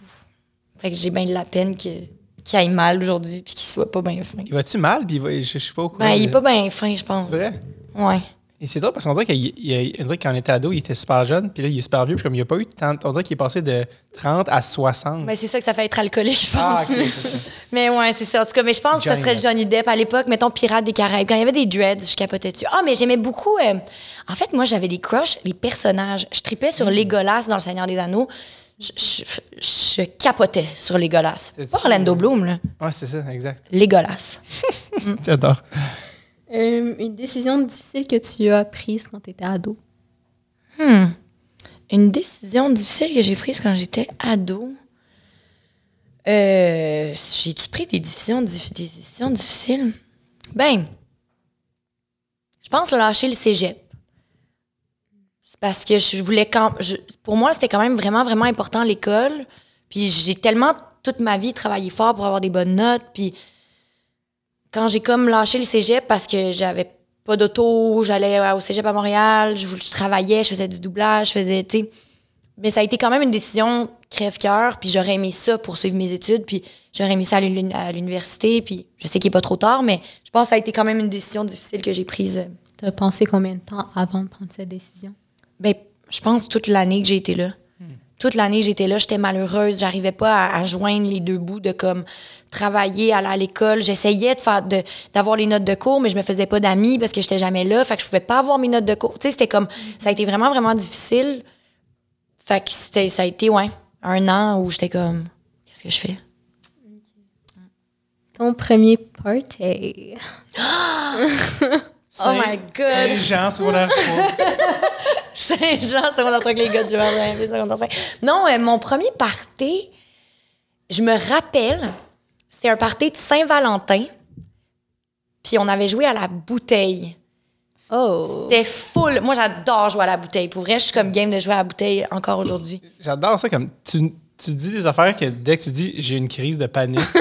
Fait que j'ai bien de la peine que- qu'il aille mal aujourd'hui puis qu'il soit pas bien fin. Il va-tu mal, puis il va, je, je sais pas au courant. Ben, il est pas bien fin, je pense. C'est vrai? Ouais. Et c'est drôle parce qu'on dirait qu'il quand on était ado, il était super jeune, puis là, il est super vieux, puis comme il n'y a pas eu tant. On dirait qu'il est passé de 30 à 60. Ben, c'est ça que ça fait être alcoolique, je pense. ah, ça. Mais ouais, c'est ça. En tout cas, mais je pense que ça serait Depp. Johnny Depp à l'époque, mettons Pirates des Caraïbes. Quand il y avait des dreads, je capotais dessus. Ah, mais j'aimais beaucoup. euh, En fait, moi, j'avais des crushs, les personnages. Je tripais Mm. sur Legolas dans Le Seigneur des Anneaux. Je, je- je capotais sur Legolas. Pas Orlando Bloom, là. Ouais, c'est ça, exact. Legolas. J'adore. Euh, une décision difficile que tu as prise quand tu étais ado? Hmm. Une décision difficile que j'ai prise quand j'étais ado? Euh, J'ai-tu pris des décisions, des décisions difficiles? Ben, je pense lâcher le cégep. Parce que je voulais quand. pour moi, c'était quand même vraiment, vraiment important l'école. Puis j'ai tellement toute ma vie travaillé fort pour avoir des bonnes notes. Puis quand j'ai comme lâché le cégep parce que j'avais pas d'auto, j'allais au cégep à Montréal, je, je travaillais, je faisais du doublage, je faisais, tu sais. Mais ça a été quand même une décision crève-cœur, puis j'aurais aimé ça pour suivre mes études, puis j'aurais aimé ça à l'uni- à l'université, puis je sais qu'il n'est pas trop tard, mais je pense que ça a été quand même une décision difficile que j'ai prise. Tu as pensé combien de temps avant de prendre cette décision? Ben, je pense toute l'année que j'ai été là. Toute l'année, j'étais là, j'étais malheureuse, j'arrivais pas à, à joindre les deux bouts de comme travailler, aller à l'école. J'essayais de faire de d'avoir les notes de cours, mais je me faisais pas d'amis parce que j'étais jamais là, fait que je pouvais pas avoir mes notes de cours. Tu sais, c'était comme ça a été vraiment vraiment difficile. Fait que c'était ça a été ouais, un an où j'étais comme qu'est-ce que je fais? Ton premier party. Oh my god. Saint-Jean, secondaire 3. Saint-Jean, c'est mon truc les gars du secondaire cinq. Non, euh, mon premier party, je me rappelle, c'était un party de Saint-Valentin. Puis on avait joué à la bouteille. Oh. C'était full. Moi, j'adore jouer à la bouteille. Pour vrai, je suis comme game de jouer à la bouteille encore aujourd'hui. J'adore ça comme tu, tu dis des affaires que dès que tu dis j'ai une crise de panique, ça,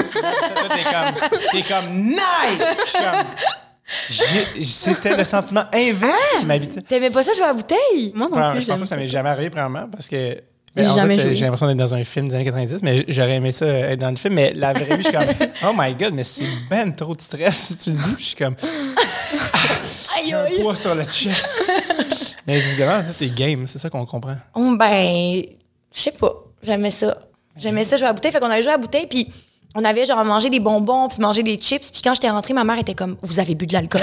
toi, t'es comme, t'es comme nice! Puis Je suis comme. C'était le sentiment inverse qui m'habitait. T'aimais pas ça jouer à la bouteille? Moi non plus, je pense que ça m'est jamais arrivé, premièrement, parce que. J'ai fait, joué. L'impression d'être dans un film des années 90, mais j'aurais aimé ça être dans le film. Mais la vraie vie, je suis comme, oh my god, mais c'est ben trop de stress si tu le dis. Puis je suis comme, j'ai un poids sur le chest. mais visiblement, t'es game, c'est ça qu'on comprend. Oh, ben, je sais pas. J'aimais ça. J'aimais ça jouer à la bouteille. Fait qu'on avait joué à la bouteille, puis on avait genre mangé des bonbons, puis mangé des chips. Puis quand j'étais rentrée, ma mère était comme, vous avez bu de l'alcool?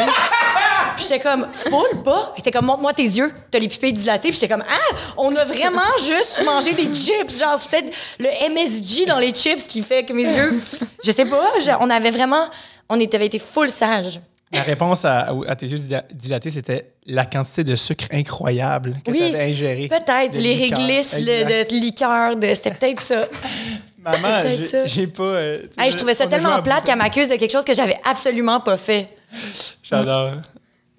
J'étais comme, full pas. Elle était comme, montre-moi tes yeux. T'as les pupilles dilatées. Puis j'étais comme, ah, on a vraiment juste mangé des chips. Genre, c'est peut-être le MSG dans les chips qui fait que mes yeux. Je sais pas. on avait vraiment. On était, avait été full sage. La réponse à, à tes yeux dila- dilatés, c'était la quantité de sucre incroyable que Oui, tu avais ingéré. Peut-être. Les réglisses le- de liqueur. de- C'était peut-être ça. Maman, j'ai- pas. euh, Hey, je trouvais ça tellement plate qu'elle m'accuse de quelque chose que j'avais absolument pas fait. J'adore.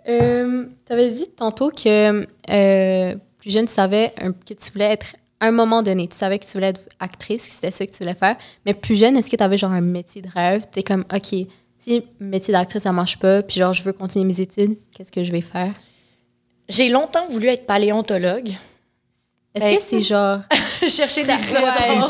Euh, tu avais dit tantôt que euh, plus jeune, tu savais un- que tu voulais être à un moment donné, tu savais que tu voulais être actrice, que c'était ça que tu voulais faire. Mais plus jeune, est-ce que tu avais genre un métier de rêve? Tu es comme, OK, si le métier d'actrice, ça marche pas, puis genre, je veux continuer mes études, qu'est-ce que je vais faire? J'ai longtemps voulu être paléontologue. Est-ce que c'est genre. Chercher des dinosaures.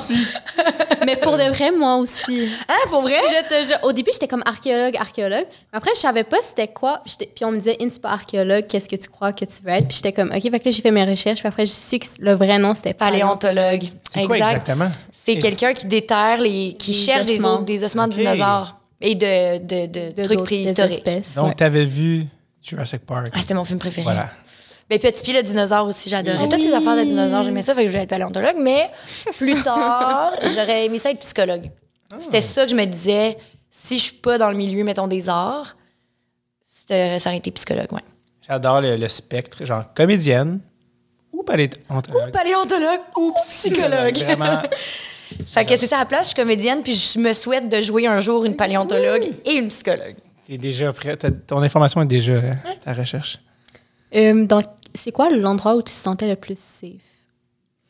Mais pour de vrai, moi aussi. Hein, pour vrai? Je te jure, au début, j'étais comme archéologue, archéologue. Mais après, je savais pas c'était quoi. Puis on me disait, In, c'est pas archéologue, qu'est-ce que tu crois que tu veux être? Puis j'étais comme, OK, fait que là, j'ai fait mes recherches. Puis après, j'ai su que le vrai nom, c'était Paléontologue. c'est quoi exactement? C'est quelqu'un qui déterre les. qui cherche des, ossements. os- des ossements de Ok. dinosaures et de, de, de, de trucs préhistoriques. espèces. Donc, ouais. tu avais vu Jurassic Park. Ah, c'était mon film préféré. Voilà. Mais Petit Pied le dinosaure aussi, j'adorais. Oui. Toutes les affaires de dinosaures, j'aimais ça, fait que je voulais être paléontologue. Mais plus tard, j'aurais aimé ça être psychologue. C'était ça que je me disais. Si je suis pas dans le milieu, mettons, des arts, ça aurait été psychologue, ouais. J'adore le, le spectre, genre comédienne ou paléontologue. Paléontologue ou psychologue. Vraiment. Fait que c'est ça à la place, je suis comédienne, puis je me souhaite de jouer un jour une paléontologue et une psychologue. T'es déjà prêt. Ton information est déjà euh, ta recherche. Euh, donc, c'est quoi l'endroit où tu te sentais le plus safe?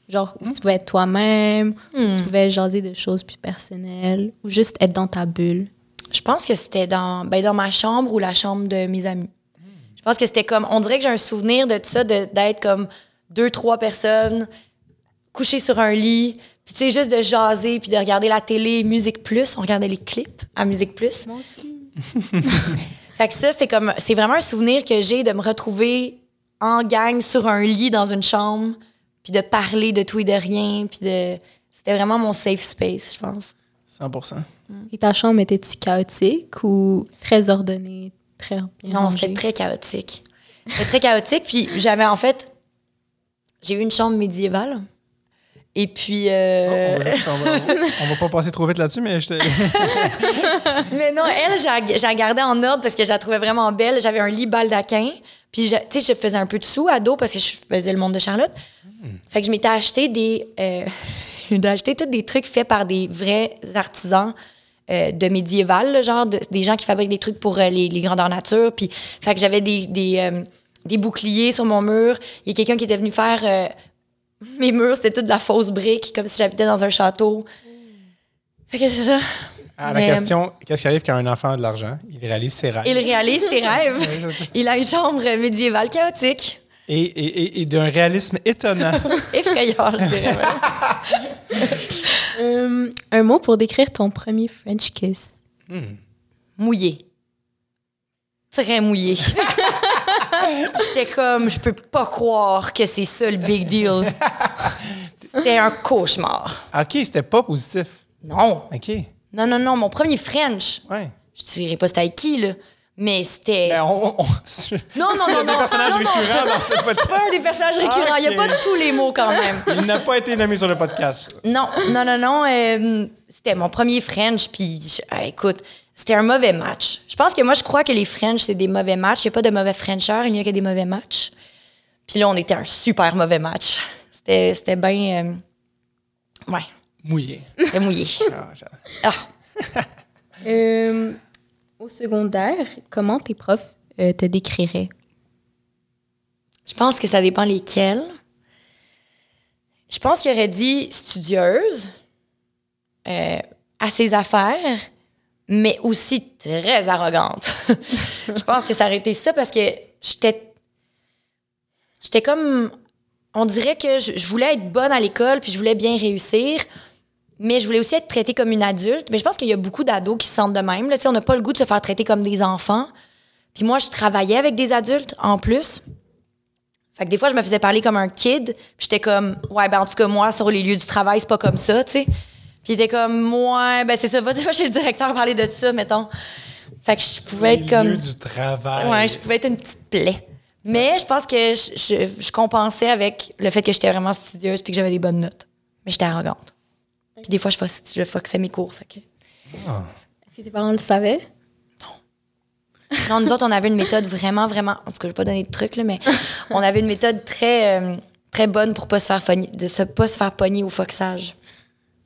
Genre, où tu pouvais être toi-même, où tu pouvais jaser de choses plus personnelles, ou juste être dans ta bulle? Je pense que c'était dans, ben, dans ma chambre ou la chambre de mes amis. Je pense que c'était comme, on dirait que j'ai un souvenir de tout ça, de- d'être comme deux, trois personnes couchées sur un lit, puis tu sais, juste de jaser, puis de regarder la télé, Musique Plus. On regardait les clips à Musique Plus. Moi aussi. Fait que ça, c'est comme, c'est vraiment un souvenir que j'ai de me retrouver en gang sur un lit dans une chambre, puis de parler de tout et de rien, puis de. C'était vraiment mon safe space, je pense. 100% Et ta chambre était-tu chaotique ou très ordonnée, très bien Non, c'était très chaotique. C'était très chaotique, puis j'avais en fait. J'ai eu une chambre médiévale. Et puis. euh, On, va juste- on va, on va pas passer trop vite là-dessus, mais je te... Mais non, elle, j'ai gardée en ordre parce que je la trouvais vraiment belle. J'avais un lit baldaquin. Puis, tu sais, je faisais un peu de sous à dos parce que je faisais le monde de Charlotte. Fait que je m'étais acheté des. Euh, acheté tous des trucs faits par des vrais artisans euh, de médiéval, là, genre de- des gens qui fabriquent des trucs pour euh, les, les grandeurs nature. Puis, fait que j'avais des, des, euh, des boucliers sur mon mur. Il y a quelqu'un qui était venu faire. euh, mes murs, c'était toute de la fausse brique, comme si j'habitais dans un château. Fait que c'est ça. Ah, la Mais- question, qu'est-ce qui arrive quand un enfant a de l'argent? Il réalise ses rêves. Il réalise ses rêves. Il a une chambre médiévale chaotique, Et, et, et, et d'un réalisme étonnant. effrayant, je dirais. Euh, un mot pour décrire ton premier French kiss. Mouillé. Très mouillé. J'étais comme, je peux pas croire que c'est ça le big deal. C'était un cauchemar. OK, c'était pas positif. Non. OK. Non, non, non. Mon premier French, Ouais. je dirais pas c'était avec qui, là. Mais c'était. Ben, on, on- Non, non, non, C'est non. des personnages non, non. récurrents C'est pas un des personnages récurrents. Il n'y a pas tous les mots quand même. Il n'a pas été nommé sur le podcast. Non, non, non, non. euh, c'était mon premier French, puis je- ah, écoute, c'était un mauvais match. Je pense que moi, je crois que les French, c'est des mauvais matchs. Il n'y a pas de mauvais Frenchers, il n'y a que des mauvais matchs. Puis là, on était un super mauvais match. C'était c'était bien. euh, ouais, Mouillé. c'était mouillé. Ah, j'adore. Ah, Euh, au secondaire, comment tes profs euh, te décriraient? je pense que ça dépend lesquels. Je pense qu'il aurait dit studieuse, euh, à ses affaires, mais aussi très arrogante. je pense que ça aurait été ça parce que j'étais. J'étais comme. On dirait que je, voulais être bonne à l'école, puis je voulais bien réussir, mais je voulais aussi être traitée comme une adulte. Mais je pense qu'il y a beaucoup d'ados qui se sentent de même. Là, on n'a pas le goût de se faire traiter comme des enfants. Puis moi, je travaillais avec des adultes en plus. Fait des fois, je me faisais parler comme un kid. Puis j'étais comme, ouais, ben en tout cas, moi, sur les lieux du travail, c'est pas comme ça, tu sais. Puis il était comme, ouais, ben c'est ça, va des fois chez le directeur parler de ça, mettons. Fait que je pouvais être comme. Du travail. Ouais, je pouvais être une petite plaie. Mais je pense que je, je- je compensais avec le fait que j'étais vraiment studieuse puis que j'avais des bonnes notes. Mais j'étais arrogante. Puis des fois, je, je foxais mes cours. Fait que... Est-ce que tes parents le savaient? Non, nous autres, on avait une méthode vraiment, vraiment. En tout cas, je vais pas donner de trucs, là, mais on avait une méthode très, euh, très bonne pour pas se faire pogner, de se pas se faire pogner au foxage.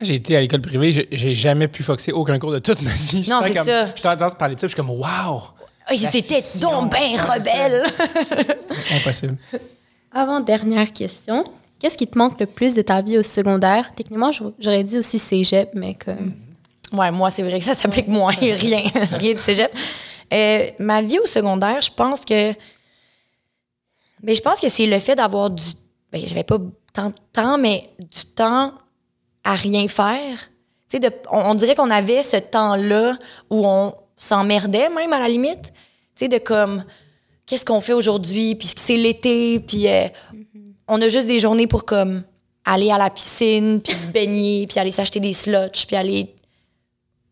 J'ai été à l'école privée, j'ai- jamais pu foxer aucun cours de toute ma vie. Non, J'étais c'est ça. Je t'entends parler de ça, je suis comme, wow! Ah, C'était donc bien Ouais, rebelle. Impossible. Avant dernière question, qu'est-ce qui te manque le plus de ta vie au secondaire? Techniquement, j'aurais- dit aussi cégep, mais comme... Ouais, moi, c'est vrai que ça s'applique moins. Rien. Rien du cégep. Euh, ma vie au secondaire, je pense que. Ben, je pense que c'est le fait d'avoir du. Ben, j'avais pas tant de temps, mais du temps à rien faire. De- on, on dirait qu'on avait ce temps-là où on s'emmerdait, même à la limite. Tu sais, de comme. Qu'est-ce qu'on fait aujourd'hui? Puis c'est l'été, puis euh, on a juste des journées pour comme aller à la piscine, puis se baigner, puis aller s'acheter des sluts, puis aller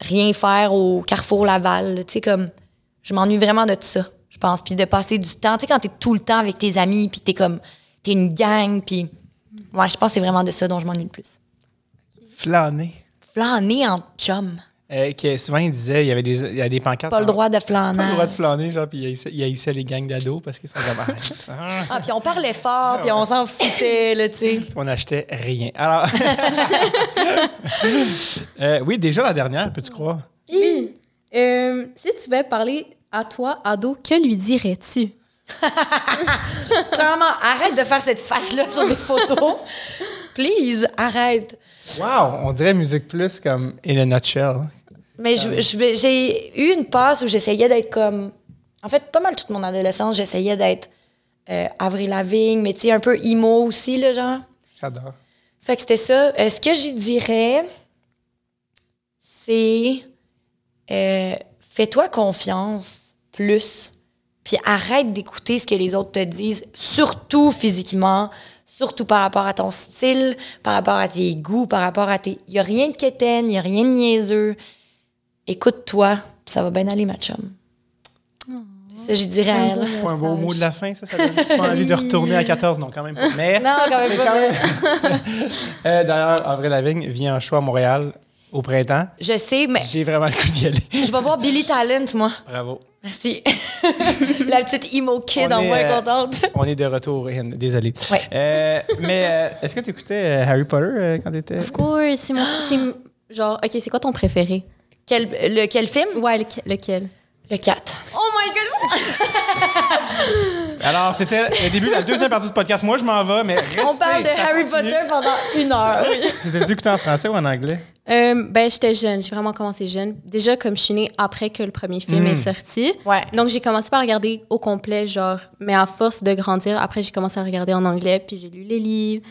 rien faire au Carrefour Laval. Tu sais, comme, je m'ennuie vraiment de tout ça, je pense. Puis de passer du temps, tu sais, quand t'es tout le temps avec tes amis, puis t'es comme, t'es une gang, puis. Ouais, je pense que c'est vraiment de ça dont je m'ennuie le plus. Flâner. Flâner en chum. Euh, que souvent, il disait, il y avait des, il y a des pancartes. Pas le droit de Pas flâner. le droit de flâner, genre, puis il haïssait, il haïssait les gangs d'ados parce sont comme. Ah, Ah, puis on parlait fort, puis on s'en foutait, là, tu sais. on n'achetait rien. Alors. Euh, oui, déjà la dernière, peux-tu croire? Oui. Euh, si tu veux parler à toi, ado, que lui dirais-tu? Premièrement, arrête de faire cette face-là sur des photos. Please, arrête. Wow! On dirait Musique Plus comme in a nutshell. Mais j'ai eu une passe où j'essayais d'être comme. En fait, pas mal toute mon adolescence, j'essayais d'être euh, Avril Lavigne, mais tu sais, un peu emo aussi, là, genre. J'adore. Fait que c'était ça. Euh, ce que j'y dirais, c'est. euh, Fais-toi confiance plus. Puis arrête d'écouter ce que les autres te disent, surtout physiquement, surtout par rapport à ton style, par rapport à tes goûts, par rapport à tes. Il n'y a rien de quétaine, il n'y a rien de niaiseux. Écoute-toi, ça va bien aller, ma chum. C'est ça, j'y dirais à elle. C'est pas un beau mot de la fin, ça? Ça donne pas envie de retourner à 14, non, quand même pas. Mais. Non, quand même pas. quand même- Euh, D'ailleurs, Avril Lavigne vient en choix à Montréal au printemps. Je sais, mais J'ai vraiment le coup d'y aller. je vais voir Billy Talent, moi. Bravo. Merci. La petite emo kid On en est, moi euh, contente. On est de retour, Ian. Désolé. Ouais. Euh, mais euh, est-ce que tu écoutais Harry Potter euh, quand tu étais. Of course, c'est mon... Genre, OK, c'est quoi ton préféré? Quel, le, quel film? Ouais, lequel? lequel? Le 4. Oh my god! Alors, c'était le début de la deuxième partie du podcast. Moi, je m'en vais, mais restez, On parle de Harry continue. Potter pendant une heure. Vous avez écouté en français ou en anglais? Euh, ben, j'étais jeune. J'ai vraiment commencé jeune. Déjà, comme je suis née après que le premier film Mm. est sorti. Ouais. Donc, j'ai commencé par regarder au complet, genre, mais à force de grandir, après, j'ai commencé à regarder en anglais, puis j'ai lu les livres,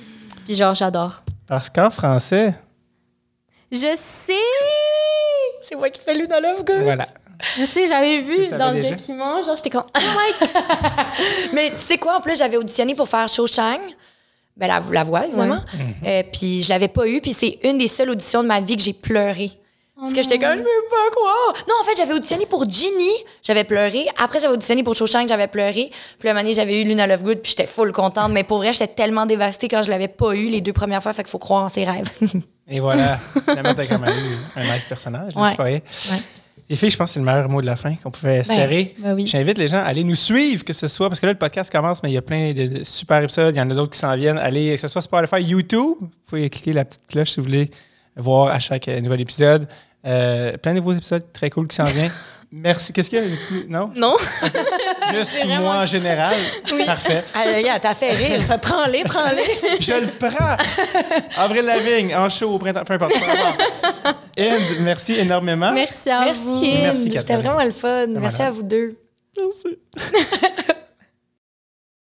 puis genre, j'adore. Parce qu'en français, Je sais! C'est moi qui fais Luna Lovegood. voilà. Je sais, j'avais vu Tu dans le déjà? document, genre, j'étais comme, oh my Mais tu sais quoi, en plus, j'avais auditionné pour faire Cho Chang. ben, la, la voix, évidemment. Euh, puis je l'avais pas eu. Puis c'est une des seules auditions de ma vie que j'ai pleuré. Parce que j'étais comme, je peux pas croire. Non, en fait, j'avais auditionné pour Ginny, j'avais pleuré. Après, j'avais auditionné pour Cho Chang, j'avais pleuré. Puis la année, j'avais eu Luna Lovegood, puis j'étais full contente. Mais pour vrai, j'étais tellement dévastée quand je l'avais pas eu les deux premières fois. Fait qu'il faut croire en ses rêves. Et voilà. Finalement, t'as quand même eu un nice personnage. là, Ouais. Ouais. Les filles, je pense que c'est le meilleur mot de la fin qu'on pouvait espérer. ben oui. J'invite les gens à aller nous suivre, que ce soit, parce que là, le podcast commence, mais il y a plein de de super épisodes. Il y en a d'autres qui s'en viennent. Allez, que ce soit Spotify, YouTube. Vous pouvez cliquer la petite cloche si vous voulez voir à chaque euh, nouvel épisode. Euh, plein de nouveaux épisodes très cool qui s'en viennent. Merci. Qu'est-ce qu'il y a? Y a-tu- Non? Non? Juste vraiment- moi en général. Parfait. Ah, regarde, t'as fait rire. Prends-les, prends-les. Je le prends. Avril Lavigne, en show au printemps, peu importe. Inde, merci énormément. Merci à Merci, vous. Inde. Merci, C'était vraiment le fun. Merci malade. à vous deux. Merci.